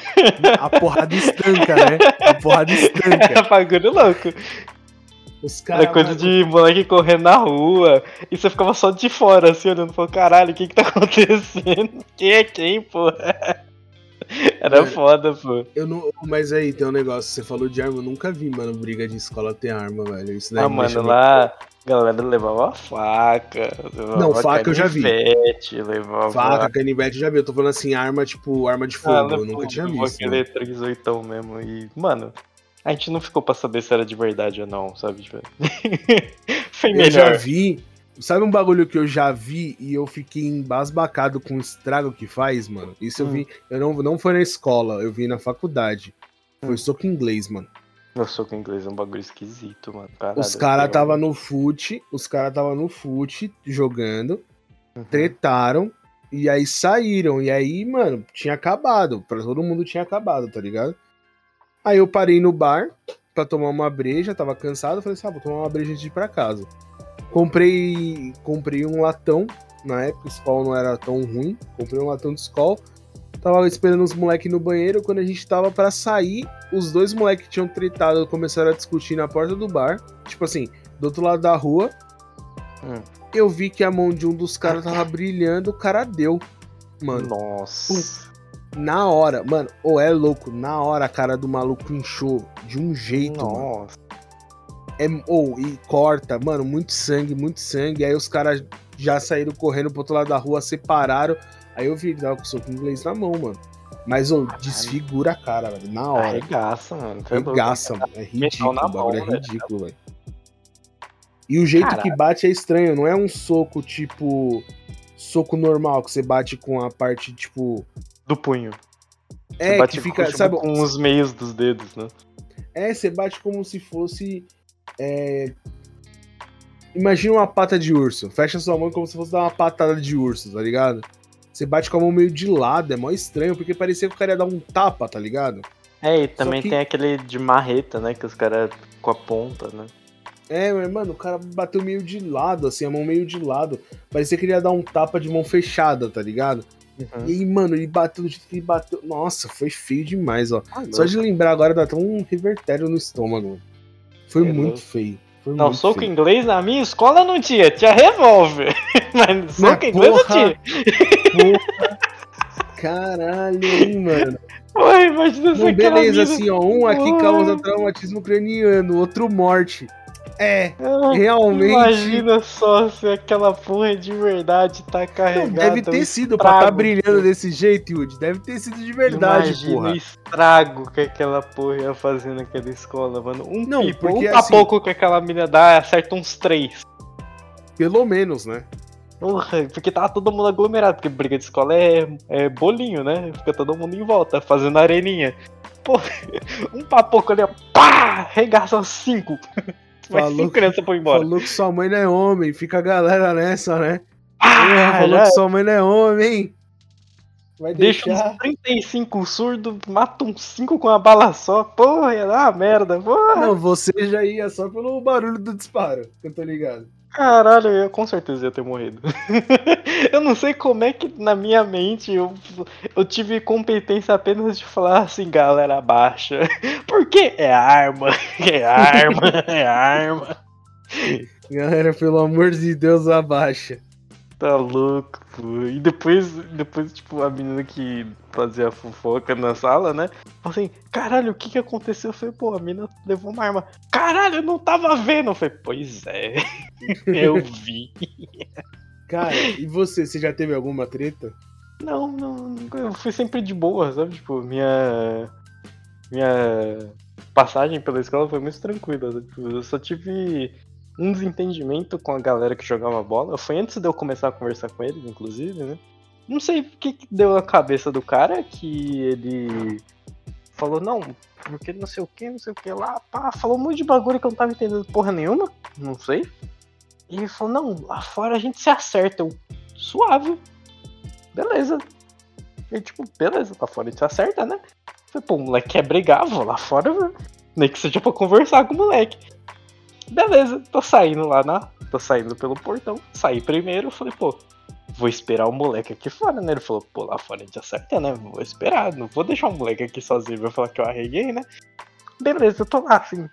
A porrada estanca, né? A porrada estanca. É bagulho louco. Os Era caras. coisa de moleque correndo na rua. E você ficava só de fora, assim, olhando. Falando, caralho, o que que tá acontecendo? Quem é quem, pô? Era Mano, foda, pô. Eu não. Mas aí tem um negócio, você falou de arma, eu nunca vi, mano, briga de escola ter arma, velho. Isso daí Ah, mano, lá a galera levava faca. Levava Não, faca eu já vi. canivete, Levava. Faca, canivete, eu já vi. Eu tô falando assim, arma, tipo, arma de fogo. Ah, eu nunca tinha levou visto. Aquele 38 mesmo. E, mano, a gente não ficou pra saber se era de verdade ou não, sabe? Tipo, Foi Eu já melhor. vi. Sabe um bagulho que eu já vi e eu fiquei embasbacado com o estrago que faz, mano? Isso eu Hum. vi. Eu não, não foi na escola, eu vi na faculdade. Foi Hum. soco inglês, mano. Meu soco inglês é um bagulho esquisito, mano. Caralho, Os caras tava no fute, os caras tava no fute jogando, Uhum. tretaram e aí saíram. E aí, mano, tinha acabado. Pra todo mundo tinha acabado, tá ligado? Aí eu parei no bar pra tomar uma breja, tava cansado, falei assim, ah, vou tomar uma breja antes de ir pra casa. Comprei, comprei um latão, na época o Skol não era tão ruim, comprei um latão de Skol. Tava esperando os moleques no banheiro, quando a gente tava pra sair, os dois moleques que tinham tretado começaram a discutir na porta do bar. Tipo assim, do outro lado da rua. Hum. Eu vi que a mão de um dos caras tava brilhando, o cara deu. Mano, Nossa. na hora, mano, ou é louco, na hora a cara do maluco inchou de um jeito, mano. Nossa. É, ou e corta, mano, muito sangue, muito sangue. Aí os caras já saíram correndo pro outro lado da rua, separaram. Aí eu vi que tava com o soco inglês na mão, mano. Mas, ô, desfigura a cara, velho, na hora. Arregaça, mano. Você é louco. Regaça, mano. É ridículo, na o bagulho é velho. ridículo, velho. E o jeito que Caralho. bate é estranho, não é um soco tipo. Soco normal, que você bate com a parte, tipo. Do punho. Você É, bate que fica. tipo, sabe, com os meios dos dedos, né? É, você bate como se fosse. é, Imagina uma pata de urso. Fecha sua mão como se fosse dar uma patada de urso, tá ligado? Você bate com a mão meio de lado, é mó estranho, porque parecia que o cara ia dar um tapa, tá ligado? É, e também que- tem aquele de marreta, né? Que os caras com a ponta, né? É, mas, mano, o cara bateu meio de lado, assim, a mão meio de lado. Parecia que ele ia dar um tapa de mão fechada, tá ligado? Uhum. E aí, mano, ele bateu do jeito que ele bateu. Nossa, foi feio demais, ó. Ah, Só de lembrar agora dá até um revertério no estômago. Foi É muito louco. feio. Foi Não, soco feio. inglês na minha escola não tinha, tinha revólver. Mas soco inglês não porra. tinha. Porra. Caralho, hein, mano. Pô, imagina Não, aquela beleza, assim, ó. Um aqui Porra. causa traumatismo craniano, outro morte. É, Ah, realmente. Imagina só se aquela porra de verdade tá Não, carregada. deve ter sido pra tá brilhando desse jeito, Yudi. Deve ter sido de verdade, Imagina porra. o estrago que aquela porra ia fazer naquela escola, mano. Um Não, pipo, porque um assim- pouco que aquela mina dá, acerta uns três. Pelo menos, né? Porra, porque tava todo mundo aglomerado, porque briga de escola é, é bolinho, né? Fica todo mundo em volta, fazendo areninha. Porra, um papoco ali, pá! Regaça cinco. Mas Falou crianças foi embora. Falou que sua mãe não é homem, fica a galera nessa, né? Ah, Porra, falou já que sua mãe não é homem? Vai Deixa deixar. uns 35 surdos, mata uns 5 com uma bala só. Porra, ia dar uma merda. Porra. Não, você já ia só pelo barulho do disparo, que eu tô ligado. Caralho, eu com certeza ia ter morrido. eu não sei como é que na minha mente eu, eu tive competência apenas de falar assim, galera, baixa. Porque é arma, é arma, é arma. Galera, pelo amor de Deus, abaixa. Tá louco, pô. E depois, depois, tipo, a menina que fazia fofoca na sala, né? Falou assim, caralho, o que que aconteceu? Eu falei, pô, a menina levou uma arma. Caralho, eu não tava vendo. Eu falei, pois é, eu vi. Cara, e você? Você já teve alguma treta? Não, não, eu fui sempre de boa, sabe? Tipo, minha. Minha passagem pela escola foi muito tranquila. Tipo, eu só tive um desentendimento com a galera que jogava bola. Foi antes de eu começar a conversar com eles, inclusive, né? Não sei o que, deu na cabeça do cara que ele falou, não, porque não sei o que, não sei o que lá, pá, falou um monte de bagulho que eu não tava entendendo porra nenhuma, não sei. E ele falou, não, lá fora a gente se acerta. Eu, suave. Beleza. E tipo, beleza, lá fora a gente se acerta, né? Falei, pô, o moleque quer brigar, vou lá fora, velho. Nem que seja pra conversar com o moleque. Beleza, tô saindo lá na. Tô saindo pelo portão. Saí primeiro, falei, pô, vou esperar o moleque aqui fora, né? Ele falou, pô, lá fora a gente acerta, né? Vou esperar, não vou deixar o moleque aqui sozinho, vai falar que eu arreguei, né? Beleza, eu tô lá, assim,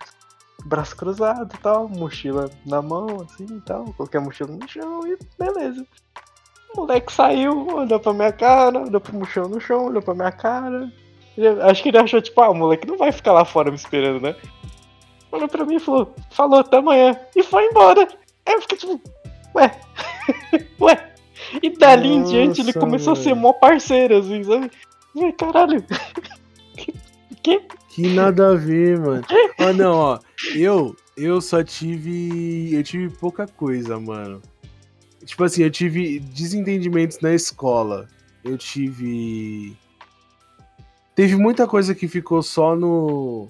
braço cruzado e tal, mochila na mão, assim e tal, a mochila no chão e beleza. O moleque saiu, olhou pra minha cara, olhou pro mochila no chão, olhou pra minha cara. Acho que ele achou, tipo, ah, o moleque não vai ficar lá fora me esperando, né? Olhou pra mim e falou, falou até amanhã. E foi embora. Aí eu fiquei tipo, ué, ué. E dali Nossa, em diante ele começou a ser mó parceiro, assim, sabe? E, caralho. que? Que nada a ver, mano. Ah, não, ó. Eu, eu só tive. Eu tive pouca coisa, mano. Tipo assim, eu tive desentendimentos na escola. Eu tive. Teve muita coisa que ficou só no.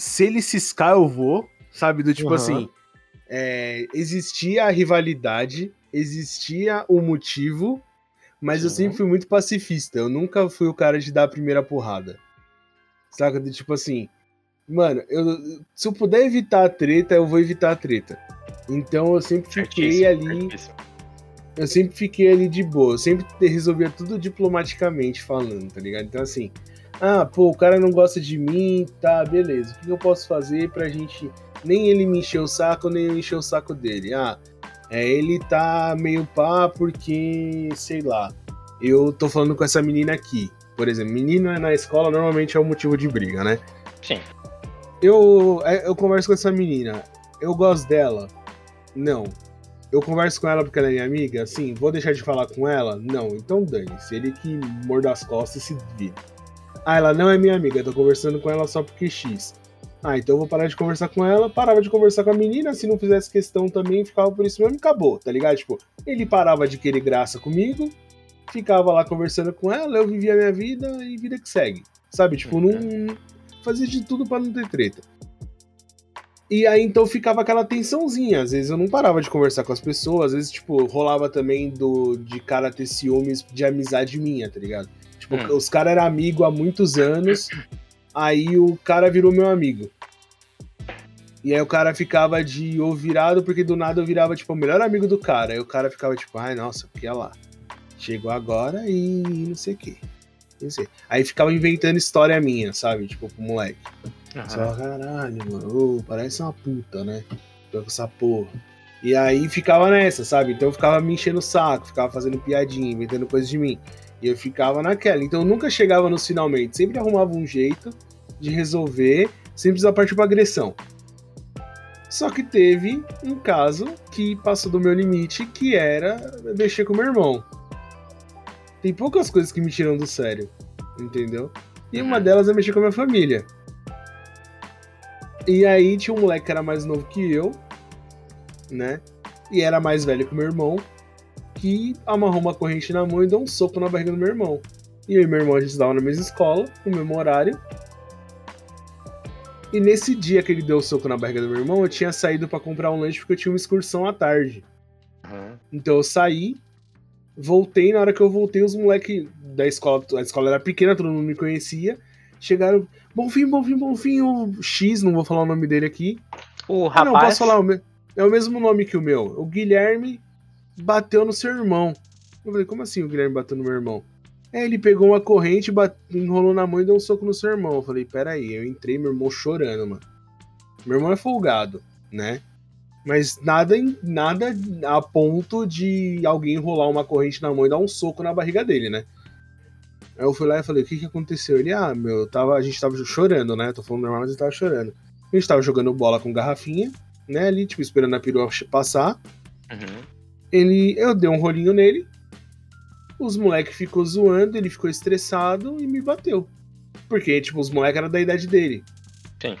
Se ele ciscar, eu vou. Sabe? Do tipo uhum. assim. É, existia a rivalidade, existia o motivo, mas eu sempre fui muito pacifista. Eu nunca fui o cara de dar a primeira porrada. Saca? De tipo assim. Mano, eu, se eu puder evitar a treta, eu vou evitar a treta. Então eu sempre fiquei ali. Eu sempre fiquei ali de boa. Eu sempre resolvia tudo diplomaticamente falando, tá ligado? Então assim. Ah, pô, o cara não gosta de mim, tá, beleza. O que eu posso fazer pra gente. Nem ele me encher o saco, nem eu encher o saco dele. Ah, é, ele tá meio pá porque, sei lá, eu tô falando com essa menina aqui. Por exemplo, menina na escola normalmente é um motivo de briga, né? Sim. Eu, é, eu converso com essa menina. Eu gosto dela? Não. Eu converso com ela porque ela é minha amiga? Sim. Vou deixar de falar com ela? Não. Então dane-se. Ele que morda as costas e se vira. Ah, ela não é minha amiga. Eu tô conversando com ela só porque X. Ah, então eu vou parar de conversar com ela, parava de conversar com a menina, se não fizesse questão também, ficava por isso mesmo e acabou, tá ligado? Tipo, ele parava de querer graça comigo, ficava lá conversando com ela, eu vivia a minha vida e vida que segue. Sabe? Tipo, não. Fazia de tudo para não ter treta. E aí então ficava aquela tensãozinha. Às vezes eu não parava de conversar com as pessoas, às vezes, tipo, rolava também do de cara ter ciúmes de amizade minha, tá ligado? Tipo, hum. os caras eram amigos há muitos anos, Aí o cara virou meu amigo. E aí o cara ficava de ou virado, porque do nada eu virava, tipo, o melhor amigo do cara. Aí o cara ficava, tipo, ai, nossa, porque é lá. Chegou agora e não sei o quê. Não sei. Aí ficava inventando história minha, sabe? Tipo, pro moleque. Uhum. Só, caralho, mano, oh, parece uma puta, né? Com essa porra. E aí ficava nessa, sabe? Então eu ficava me enchendo o saco, ficava fazendo piadinha, inventando coisas de mim. E eu ficava naquela. Então eu nunca chegava nos finalmente. Sempre arrumava um jeito de resolver, sem precisar partir pra agressão. Só que teve um caso que passou do meu limite, que era mexer com meu irmão. Tem poucas coisas que me tiram do sério, entendeu? E uma uhum. delas é mexer com a minha família. E aí tinha um moleque que era mais novo que eu, né? E era mais velho que o meu irmão que amarrou uma corrente na mão e deu um soco na barriga do meu irmão. E eu e meu irmão a gente estava na mesma escola, no mesmo horário. E nesse dia que ele deu o soco na barriga do meu irmão, eu tinha saído para comprar um lanche porque eu tinha uma excursão à tarde. Uhum. Então eu saí, voltei, na hora que eu voltei, os moleques da escola, a escola era pequena, todo mundo me conhecia, chegaram, Bonfim, Bonfim, Bonfim, o X, não vou falar o nome dele aqui. O rapaz... Ah, não, posso falar, é o mesmo nome que o meu, o Guilherme bateu no seu irmão. Eu falei, como assim o Guilherme bateu no meu irmão? É, ele pegou uma corrente, bate, enrolou na mão e deu um soco no seu irmão. Eu falei, peraí, eu entrei, meu irmão chorando, mano. Meu irmão é folgado, né? Mas nada, nada a ponto de alguém enrolar uma corrente na mão e dar um soco na barriga dele, né? Aí eu fui lá e falei, o que que aconteceu? Ele, ah, meu, tava, a gente tava chorando, né? Tô falando normal, mas ele tava chorando. A gente tava jogando bola com garrafinha, né? Ali, tipo, esperando a perua passar. Uhum. Ele, eu dei um rolinho nele, os moleques ficou zoando, ele ficou estressado e me bateu. Porque, tipo, os moleques eram da idade dele. Sim.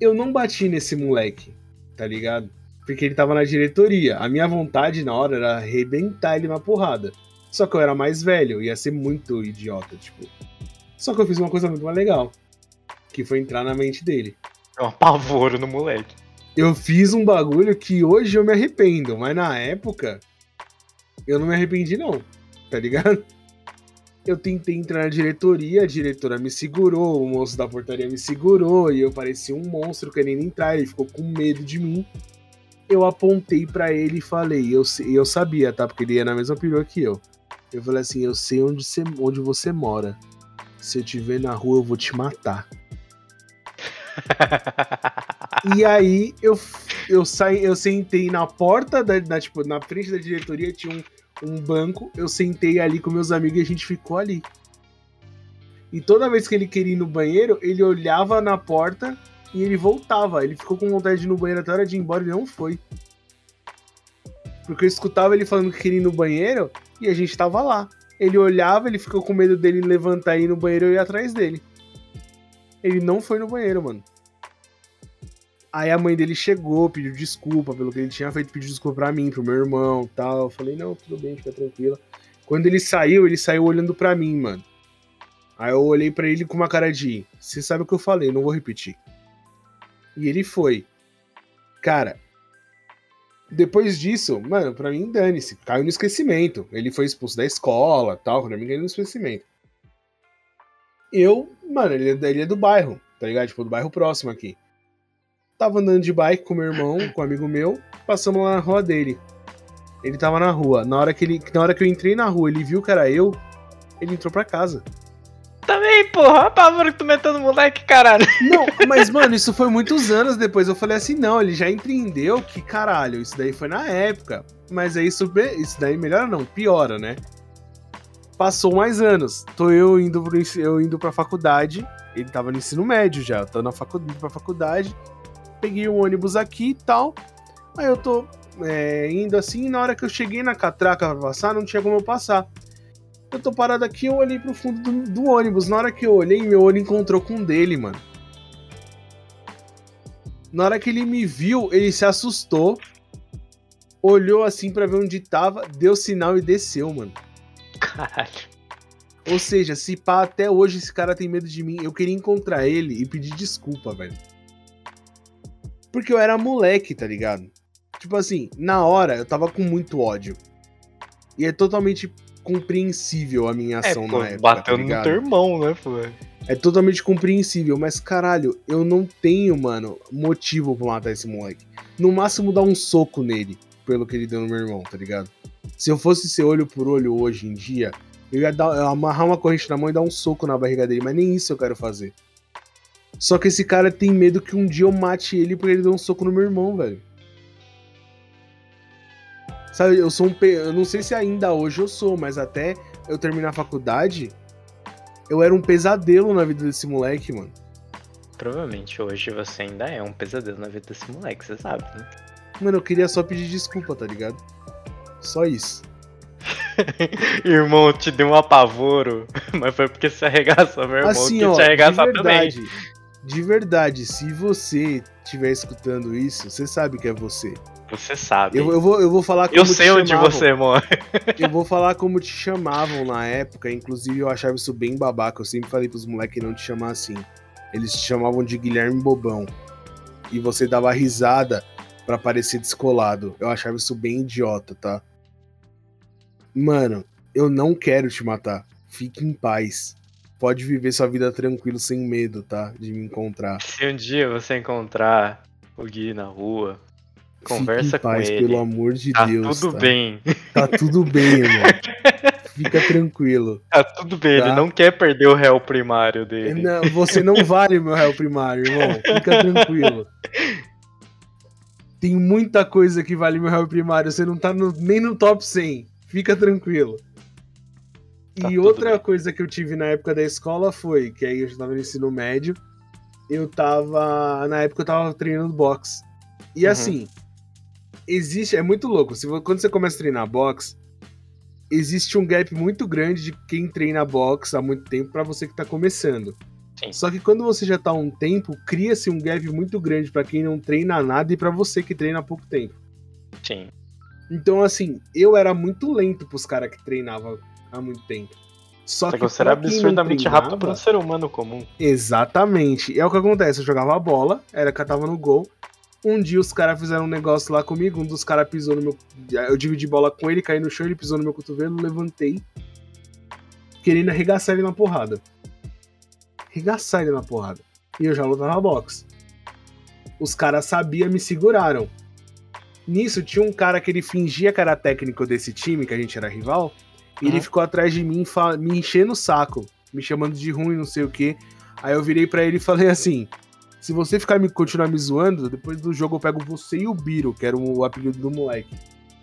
Eu não bati nesse moleque, tá ligado? Porque ele tava na diretoria. A minha vontade na hora era arrebentar ele na porrada. Só que eu era mais velho, ia ser muito idiota, tipo. Só que eu fiz uma coisa muito mais legal. Que foi entrar na mente dele. É um apavoro no moleque eu fiz um bagulho que hoje eu me arrependo, mas na época eu não me arrependi não, tá ligado? Eu tentei entrar na diretoria, a diretora me segurou, o moço da portaria me segurou e eu parecia um monstro querendo entrar, ele ficou com medo de mim. eu apontei para ele e falei, eu, eu sabia, tá? Porque ele ia na mesma perua que eu. Eu falei assim, eu sei onde você, onde você mora. Se eu te ver na rua, eu vou te matar. e aí eu, eu saí, eu sentei na porta da, da, tipo, na frente da diretoria tinha um, um banco, eu sentei ali com meus amigos e a gente ficou ali. E toda vez que ele queria ir no banheiro, ele olhava na porta e ele voltava. Ele ficou com vontade de ir no banheiro até a hora de ir embora e não foi. Porque eu escutava ele falando que queria ir no banheiro e a gente tava lá. Ele olhava, ele ficou com medo dele levantar e ir no banheiro e ir atrás dele. Ele não foi no banheiro, mano. Aí a mãe dele chegou, pediu desculpa pelo que ele tinha feito, pediu desculpa pra mim, pro meu irmão tal. Eu falei, não, tudo bem, fica tranquila. Quando ele saiu, ele saiu olhando pra mim, mano. Aí eu olhei para ele com uma cara de: Você sabe o que eu falei, não vou repetir. E ele foi. Cara, depois disso, mano, pra mim, dane-se. Caiu no esquecimento. Ele foi expulso da escola tal. Pra mim, caiu no esquecimento. Eu, mano, ele, é ele é do bairro, tá ligado? Tipo, do bairro próximo aqui. Tava andando de bike com meu irmão, com um amigo meu, passamos lá na rua dele. Ele tava na rua. Na hora que, ele, na hora que eu entrei na rua, ele viu que era eu, ele entrou pra casa. Também, porra, apavoro que tu metendo moleque, caralho. Não, mas, mano, isso foi muitos anos depois. Eu falei assim, não, ele já entendeu que, caralho, isso daí foi na época. Mas aí isso, isso daí melhora não, piora, né? Passou mais anos. Tô eu indo, pro, eu indo pra faculdade. Ele tava no ensino médio já. Tô na faculdade, pra faculdade. Peguei um ônibus aqui e tal. Aí eu tô é, indo assim. Na hora que eu cheguei na catraca pra passar, não tinha como eu passar. Eu tô parado aqui, eu olhei pro fundo do, do ônibus. Na hora que eu olhei, meu olho encontrou com um dele, mano. Na hora que ele me viu, ele se assustou, olhou assim para ver onde tava, deu sinal e desceu, mano. Caralho. Ou seja, se pá, até hoje esse cara tem medo de mim, eu queria encontrar ele e pedir desculpa, velho. Porque eu era moleque, tá ligado? Tipo assim, na hora eu tava com muito ódio. E é totalmente compreensível a minha é, ação é, pô, na época. Bateu tá no teu irmão, né, pô? É totalmente compreensível, mas caralho, eu não tenho, mano, motivo pra matar esse moleque. No máximo dar um soco nele, pelo que ele deu no meu irmão, tá ligado? Se eu fosse ser olho por olho hoje em dia, eu ia dar, eu amarrar uma corrente na mão e dar um soco na barriga dele, mas nem isso eu quero fazer. Só que esse cara tem medo que um dia eu mate ele porque ele deu um soco no meu irmão, velho. Sabe, eu sou um. Eu não sei se ainda hoje eu sou, mas até eu terminar a faculdade, eu era um pesadelo na vida desse moleque, mano. Provavelmente hoje você ainda é um pesadelo na vida desse moleque, você sabe, né? Mano, eu queria só pedir desculpa, tá ligado? Só isso. irmão, te deu um apavoro, mas foi porque você arregaçou meu irmão, assim, que ó, te arregaçou de verdade, também. De verdade, se você estiver escutando isso, você sabe que é você. Você sabe. Eu, eu, vou, eu vou falar como Eu sei onde chamavam. você mora. eu vou falar como te chamavam na época. Inclusive, eu achava isso bem babaca. Eu sempre falei pros moleques não te chamar assim. Eles te chamavam de Guilherme Bobão. E você dava risada para parecer descolado. Eu achava isso bem idiota, tá? Mano, eu não quero te matar. Fique em paz. Pode viver sua vida tranquilo, sem medo, tá? De me encontrar. Se um dia você encontrar o Gui na rua, Conversa paz, com ele. pelo amor de tá Deus. Tudo tá? bem. Tá tudo bem, irmão. Fica tranquilo. Tá tudo bem, tá? ele não quer perder o réu primário dele. Não, você não vale meu réu primário, irmão. Fica tranquilo. Tem muita coisa que vale meu réu primário. Você não tá no, nem no top 100. Fica tranquilo. Tá e outra bem. coisa que eu tive na época da escola foi que aí eu já tava no ensino médio. Eu tava. Na época eu tava treinando boxe. E uhum. assim, existe. É muito louco. Se, quando você começa a treinar boxe, existe um gap muito grande de quem treina boxe há muito tempo para você que tá começando. Sim. Só que quando você já tá há um tempo, cria-se um gap muito grande para quem não treina nada e para você que treina há pouco tempo. Sim. Então, assim, eu era muito lento pros caras que treinavam há muito tempo. Só, Só que você era absurdamente treinava, rápido para um ser humano comum. Exatamente. É o que acontece. Eu jogava a bola, era que eu tava no gol. Um dia os caras fizeram um negócio lá comigo, um dos caras pisou no meu. Eu dividi bola com ele, caí no chão, ele pisou no meu cotovelo, levantei, querendo arregaçar ele na porrada. Arregaçar ele na porrada. E eu já lutava boxe. Os caras sabiam, me seguraram. Nisso tinha um cara que ele fingia que era técnico desse time, que a gente era rival, e ele ficou atrás de mim, me enchendo o saco, me chamando de ruim, não sei o quê. Aí eu virei pra ele e falei assim: se você ficar me continuar me zoando, depois do jogo eu pego você e o Biro, que era o apelido do moleque.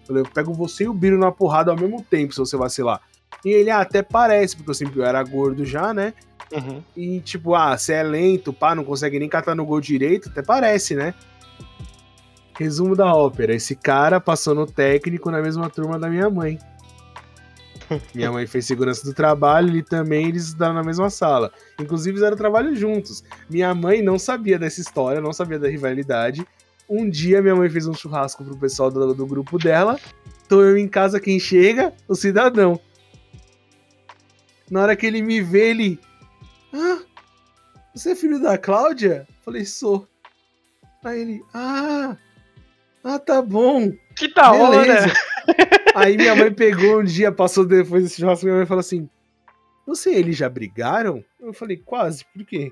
Falei, eu pego você e o Biro na porrada ao mesmo tempo, se você vacilar. E ele, ah, até parece, porque eu sempre era gordo já, né? Uhum. E tipo, ah, você é lento, pá, não consegue nem catar no gol direito, até parece, né? Resumo da ópera: esse cara passou no técnico na mesma turma da minha mãe. Minha mãe fez segurança do trabalho, ele também, eles estudaram na mesma sala. Inclusive, fizeram trabalho juntos. Minha mãe não sabia dessa história, não sabia da rivalidade. Um dia, minha mãe fez um churrasco pro pessoal do, do grupo dela. Tô eu em casa, quem chega? O cidadão. Na hora que ele me vê, ele. Ah, você é filho da Cláudia? Falei, sou. Aí ele, ah, ah, tá bom. Que da Beleza. hora! Aí minha mãe pegou um dia, passou depois desse churrasco, minha mãe falou assim: Você e ele já brigaram? Eu falei, quase, por quê?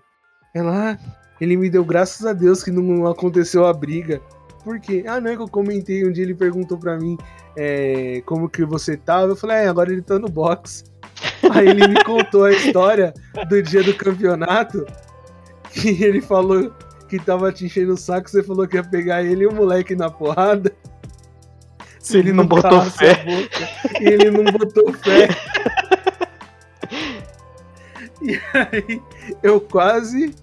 Ela, ah, ele me deu graças a Deus que não aconteceu a briga. Por quê? Ah, não é que eu comentei, um dia ele perguntou pra mim é, como que você tava. Eu falei, é, agora ele tá no box. Aí ele me contou a história do dia do campeonato. Que ele falou que tava te enchendo o saco, você falou que ia pegar ele e o moleque na porrada. Se ele Não botou fé. boca. E ele não botou fé. E aí eu quase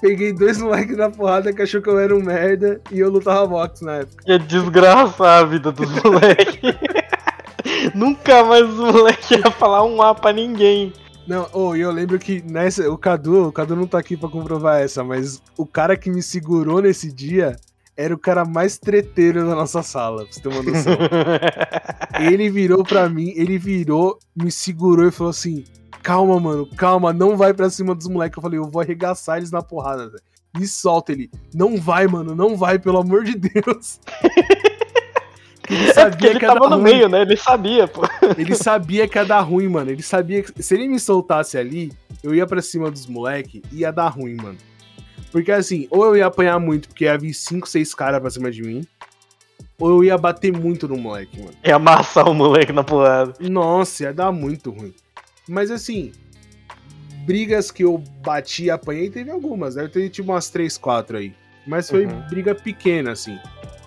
peguei dois moleques na porrada que achou que eu era um merda e eu lutava boxe na época. Ia desgraçar a vida dos moleques. Nunca mais os moleques iam falar um A pra ninguém. Não, oh, eu lembro que nessa. O Cadu, o Cadu não tá aqui pra comprovar essa, mas o cara que me segurou nesse dia era o cara mais treteiro da nossa sala, pra você ter uma noção. ele virou pra mim, ele virou, me segurou e falou assim: Calma, mano, calma, não vai pra cima dos moleques. Eu falei, eu vou arregaçar eles na porrada, velho. Me solta ele. Não vai, mano, não vai, pelo amor de Deus. Ele É sabia ele que ia dar tava no ruim. meio, né? Ele sabia, pô. Ele sabia que ia dar ruim, mano. Ele sabia que se ele me soltasse ali, eu ia pra cima dos moleque e ia dar ruim, mano. Porque assim, ou eu ia apanhar muito, porque ia vir 5, 6 caras pra cima de mim, ou eu ia bater muito no moleque, mano. Ia amassar o moleque na porrada. Nossa, ia dar muito ruim. Mas assim, brigas que eu bati e apanhei, teve algumas, né? Eu teve tipo umas 3, 4 aí. Mas foi Uhum. briga pequena, assim.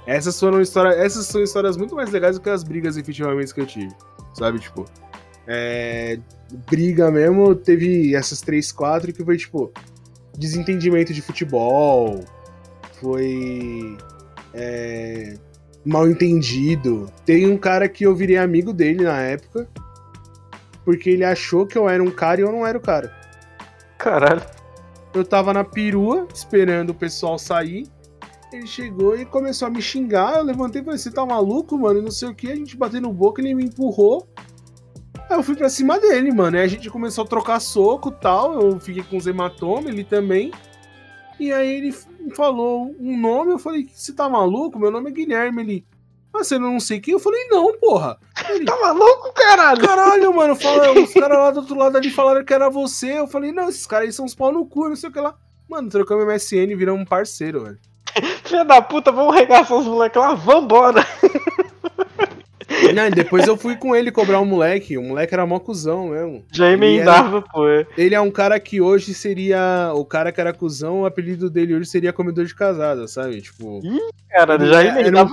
Essas foram histórias. Essas são histórias muito mais legais do que as brigas efetivamente que eu tive. Sabe, tipo. É, briga mesmo, teve essas 3, 4 que foi, tipo, desentendimento de futebol. Foi. É, mal entendido. Tem um cara que eu virei amigo dele na época. Porque ele achou que eu era um cara e eu não era o cara. Caralho. Eu tava na perua, esperando o pessoal sair. Ele chegou e começou a me xingar. Eu levantei e falei: Você tá maluco, mano? E Não sei o que. A gente bateu no boca, ele me empurrou. Aí eu fui pra cima dele, mano. Aí a gente começou a trocar soco e tal. Eu fiquei com os hematomas, ele também. E aí ele falou um nome. Eu falei: Você tá maluco? Meu nome é Guilherme. Ele. Ah, você não sei quem? Eu falei: Não, porra. Ele, Tá maluco, caralho? Caralho, mano, fala, os caras lá do outro lado ali falaram que era você. Eu falei, não, esses caras aí são uns pau no cu, não sei o que lá. Mano, trocamos MSN e viramos um parceiro, velho. Filha da puta, vamos regaçar os moleques lá, vambora. Não, e depois eu fui com ele cobrar o moleque. O moleque era mó cuzão mesmo. Já emendava, pô. Ele é um cara que hoje seria. O cara que era cuzão, o apelido dele hoje seria comedor de casada, sabe? Tipo. Cara, Ele já era- emendava.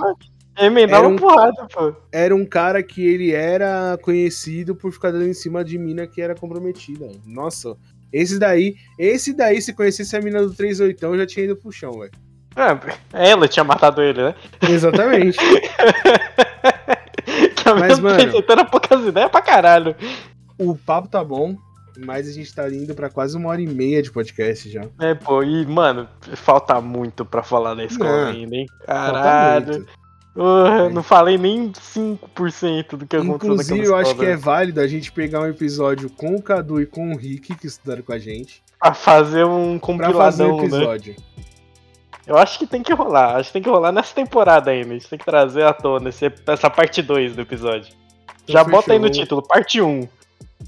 já emendava um- porrada, pô. Era um cara que ele era conhecido por ficar dando em cima de mina que era comprometida. Nossa, esse daí. Esse daí, se conhecesse a mina do 38, já tinha ido pro chão, velho. É, ela tinha matado ele, né? Exatamente. Que a Mas, mano- PCT era poucas ideias pra caralho. O papo tá bom, mas a gente tá indo pra quase uma hora e meia de podcast já. É, pô, e, mano, falta muito pra falar da escola ainda, hein? Caralho. muito. Porra, não falei nem 5% do que aconteceu Inclusive, eu acho escola, que é né? válido a gente pegar um episódio com o Cadu e com o Rick, que estudaram com a gente, Pra fazer um pra fazer um compiladão, né? Eu acho que tem que rolar, acho que tem que rolar nessa temporada ainda. A gente tem que trazer à tona esse- essa parte 2 do episódio. Já Então, bota aí no fechou. título, parte 1.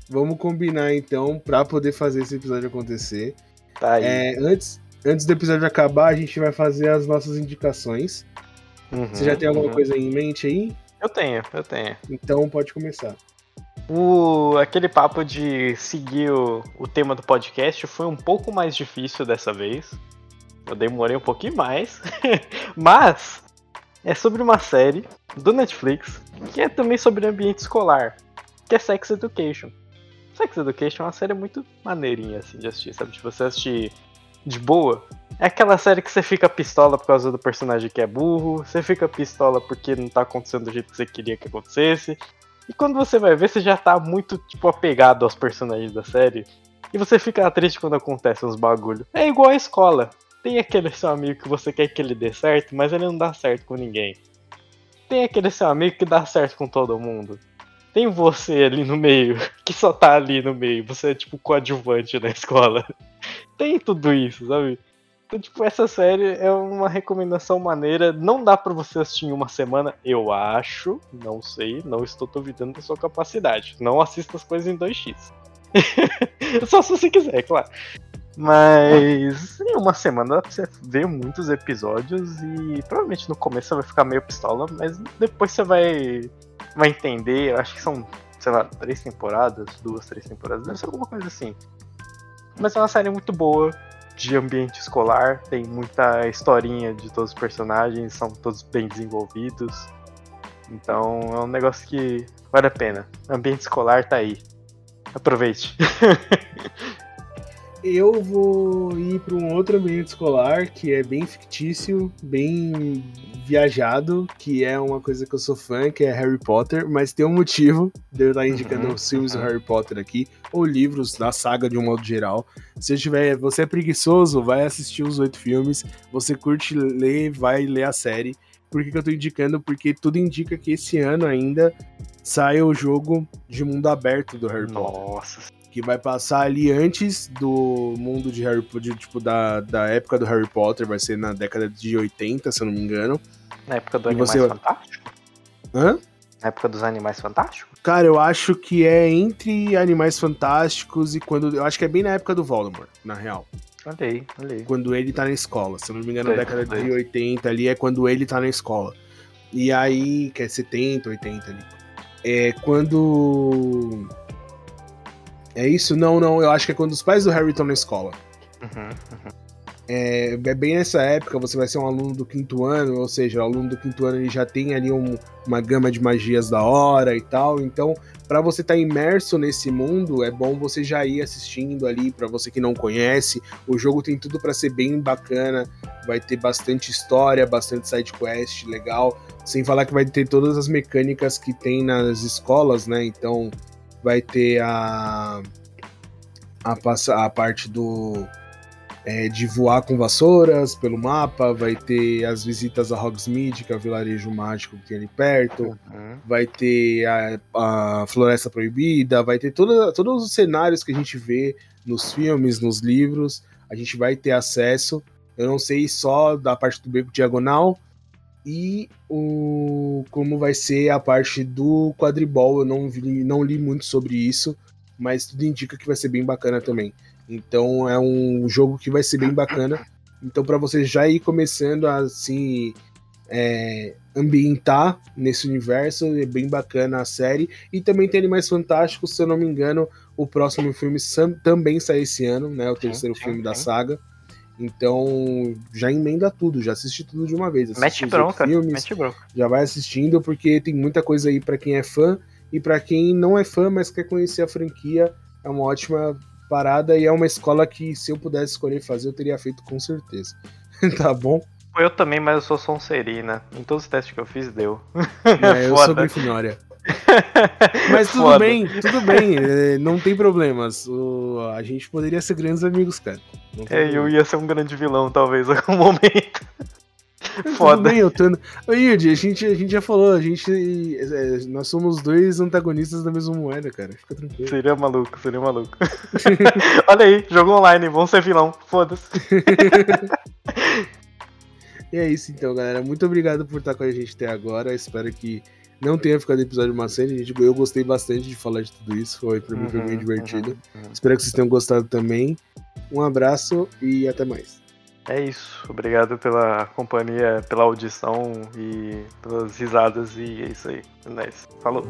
Vamos combinar então pra poder fazer esse episódio acontecer. Tá aí. É, antes, antes do episódio acabar, a gente vai fazer as nossas indicações. Uhum, Você já tem alguma uhum. coisa em mente aí? Eu tenho, eu tenho. Então pode começar. O, aquele papo de seguir o, o tema do podcast foi um pouco mais difícil dessa vez. Eu demorei um pouquinho mais. Mas é sobre uma série do Netflix que é também sobre ambiente escolar, que é Sex Education. Sex Education é uma série muito maneirinha assim de assistir, sabe? De você assistir de boa. É aquela série que você fica pistola por causa do personagem que é burro, você fica pistola porque não tá acontecendo do jeito que você queria que acontecesse. E quando você vai ver, você já tá muito, tipo, apegado aos personagens da série. E você fica triste quando acontece uns bagulho. É igual a escola. Tem aquele seu amigo que você quer que ele dê certo, mas ele não dá certo com ninguém. Tem aquele seu amigo que dá certo com todo mundo. Tem você ali no meio, que só tá ali no meio. Você é tipo coadjuvante na escola. Tem tudo isso, sabe? Então, tipo, essa série é uma recomendação maneira. Não dá para você assistir em uma semana, eu acho. Não sei, não estou duvidando da sua capacidade. Não assista as coisas em 2x. Só se você quiser, claro. Mas em uma semana você ver muitos episódios e provavelmente no começo você vai ficar meio pistola, mas depois você vai, vai entender. Eu acho que são, sei lá, três temporadas, duas, três temporadas, deve ser alguma coisa assim. Mas é uma série muito boa, de ambiente escolar, tem muita historinha de todos os personagens, são todos bem desenvolvidos. Então é um negócio que vale a pena. Ambiente escolar tá aí. Aproveite. eu vou ir para um outro ambiente escolar que é bem fictício, bem viajado, que é uma coisa que eu sou fã, que é Harry Potter, mas tem um motivo de eu estar indicando uhum, os filmes uhum. do Harry Potter aqui, ou livros da saga de um modo geral. Se tiver, você é preguiçoso, vai assistir os oito filmes, você curte ler, vai ler a série. Por que, que eu tô indicando? Porque tudo indica que esse ano ainda sai o jogo de mundo aberto do Harry Potter. Nossa que vai passar ali antes do mundo de Harry Potter, tipo, da, da época do Harry Potter, vai ser na década de 80, se eu não me engano. Na época do Animais você... Fantástico? Hã? Na época dos Animais Fantásticos? Cara, eu acho que é entre Animais Fantásticos e quando. Eu acho que é bem na época do Voldemort, na real. Olhei, olhei. Quando ele tá na escola. Se eu não me engano, na década de 80 ali é quando ele tá na escola. E aí, que é 70, 80 ali. É quando é isso? Não, não. Eu acho que é quando os pais do Harry estão na escola. Uhum, uhum. É, é, bem nessa época, você vai ser um aluno do quinto ano, ou seja, o aluno do quinto ano ele já tem ali um, uma gama de magias da hora e tal. Então, para você estar tá imerso nesse mundo, é bom você já ir assistindo ali. Para você que não conhece, o jogo tem tudo para ser bem bacana. Vai ter bastante história, bastante side quest legal. Sem falar que vai ter todas as mecânicas que tem nas escolas, né? Então, vai ter a a, a parte do é, de voar com vassouras pelo mapa, vai ter as visitas a Hogsmeade, que é o vilarejo mágico que tem ali perto, uhum. vai ter a, a, Floresta Proibida, vai ter toda, todos os cenários que a gente vê nos filmes, nos livros, a gente vai ter acesso. Eu não sei só da parte do beco diagonal, e o, como vai ser a parte do quadribol. Eu não, vi, não li muito sobre isso, mas tudo indica que vai ser bem bacana também. Então é um jogo que vai ser bem bacana. Então para você já ir começando a assim é, ambientar nesse universo, é bem bacana a série. E também tem Animais Fantásticos, se eu não me engano, o próximo filme também sai esse ano, né? O terceiro filme da saga. Então, já emenda tudo, já assiste tudo de uma vez. Mete bronca, filmes, mete bronca. Já vai assistindo, porque tem muita coisa aí para quem é fã e para quem não é fã, mas quer conhecer a franquia, é uma ótima parada e é uma escola que, se eu pudesse escolher fazer, eu teria feito com certeza. tá bom? Eu também, mas eu sou Sonserina. Em todos os testes que eu fiz, deu. É, eu sou Grifinória. Mas tudo Foda. bem, tudo bem, é, não tem problemas. A gente poderia ser grandes amigos, cara. É, eu ia ser um grande vilão, talvez, em algum momento. Foda. Bem, eu tô... Ô, Yudi, a gente, a gente já falou, a gente. É, nós somos dois antagonistas da mesma moeda, cara. Fica tranquilo. Seria maluco, seria maluco. Olha aí, jogo online, vamos ser vilão, foda-se. e é isso então, galera. Muito obrigado por estar com a gente até agora. Espero que não tenha ficado episódio maçante, gente. Eu gostei bastante de falar de tudo isso. Foi pra mim uhum, foi bem divertido. Uhum, uhum. Espero que vocês tenham gostado também. Um abraço e até mais. É isso. Obrigado pela companhia, pela audição e pelas risadas. E é isso aí. É. Falou.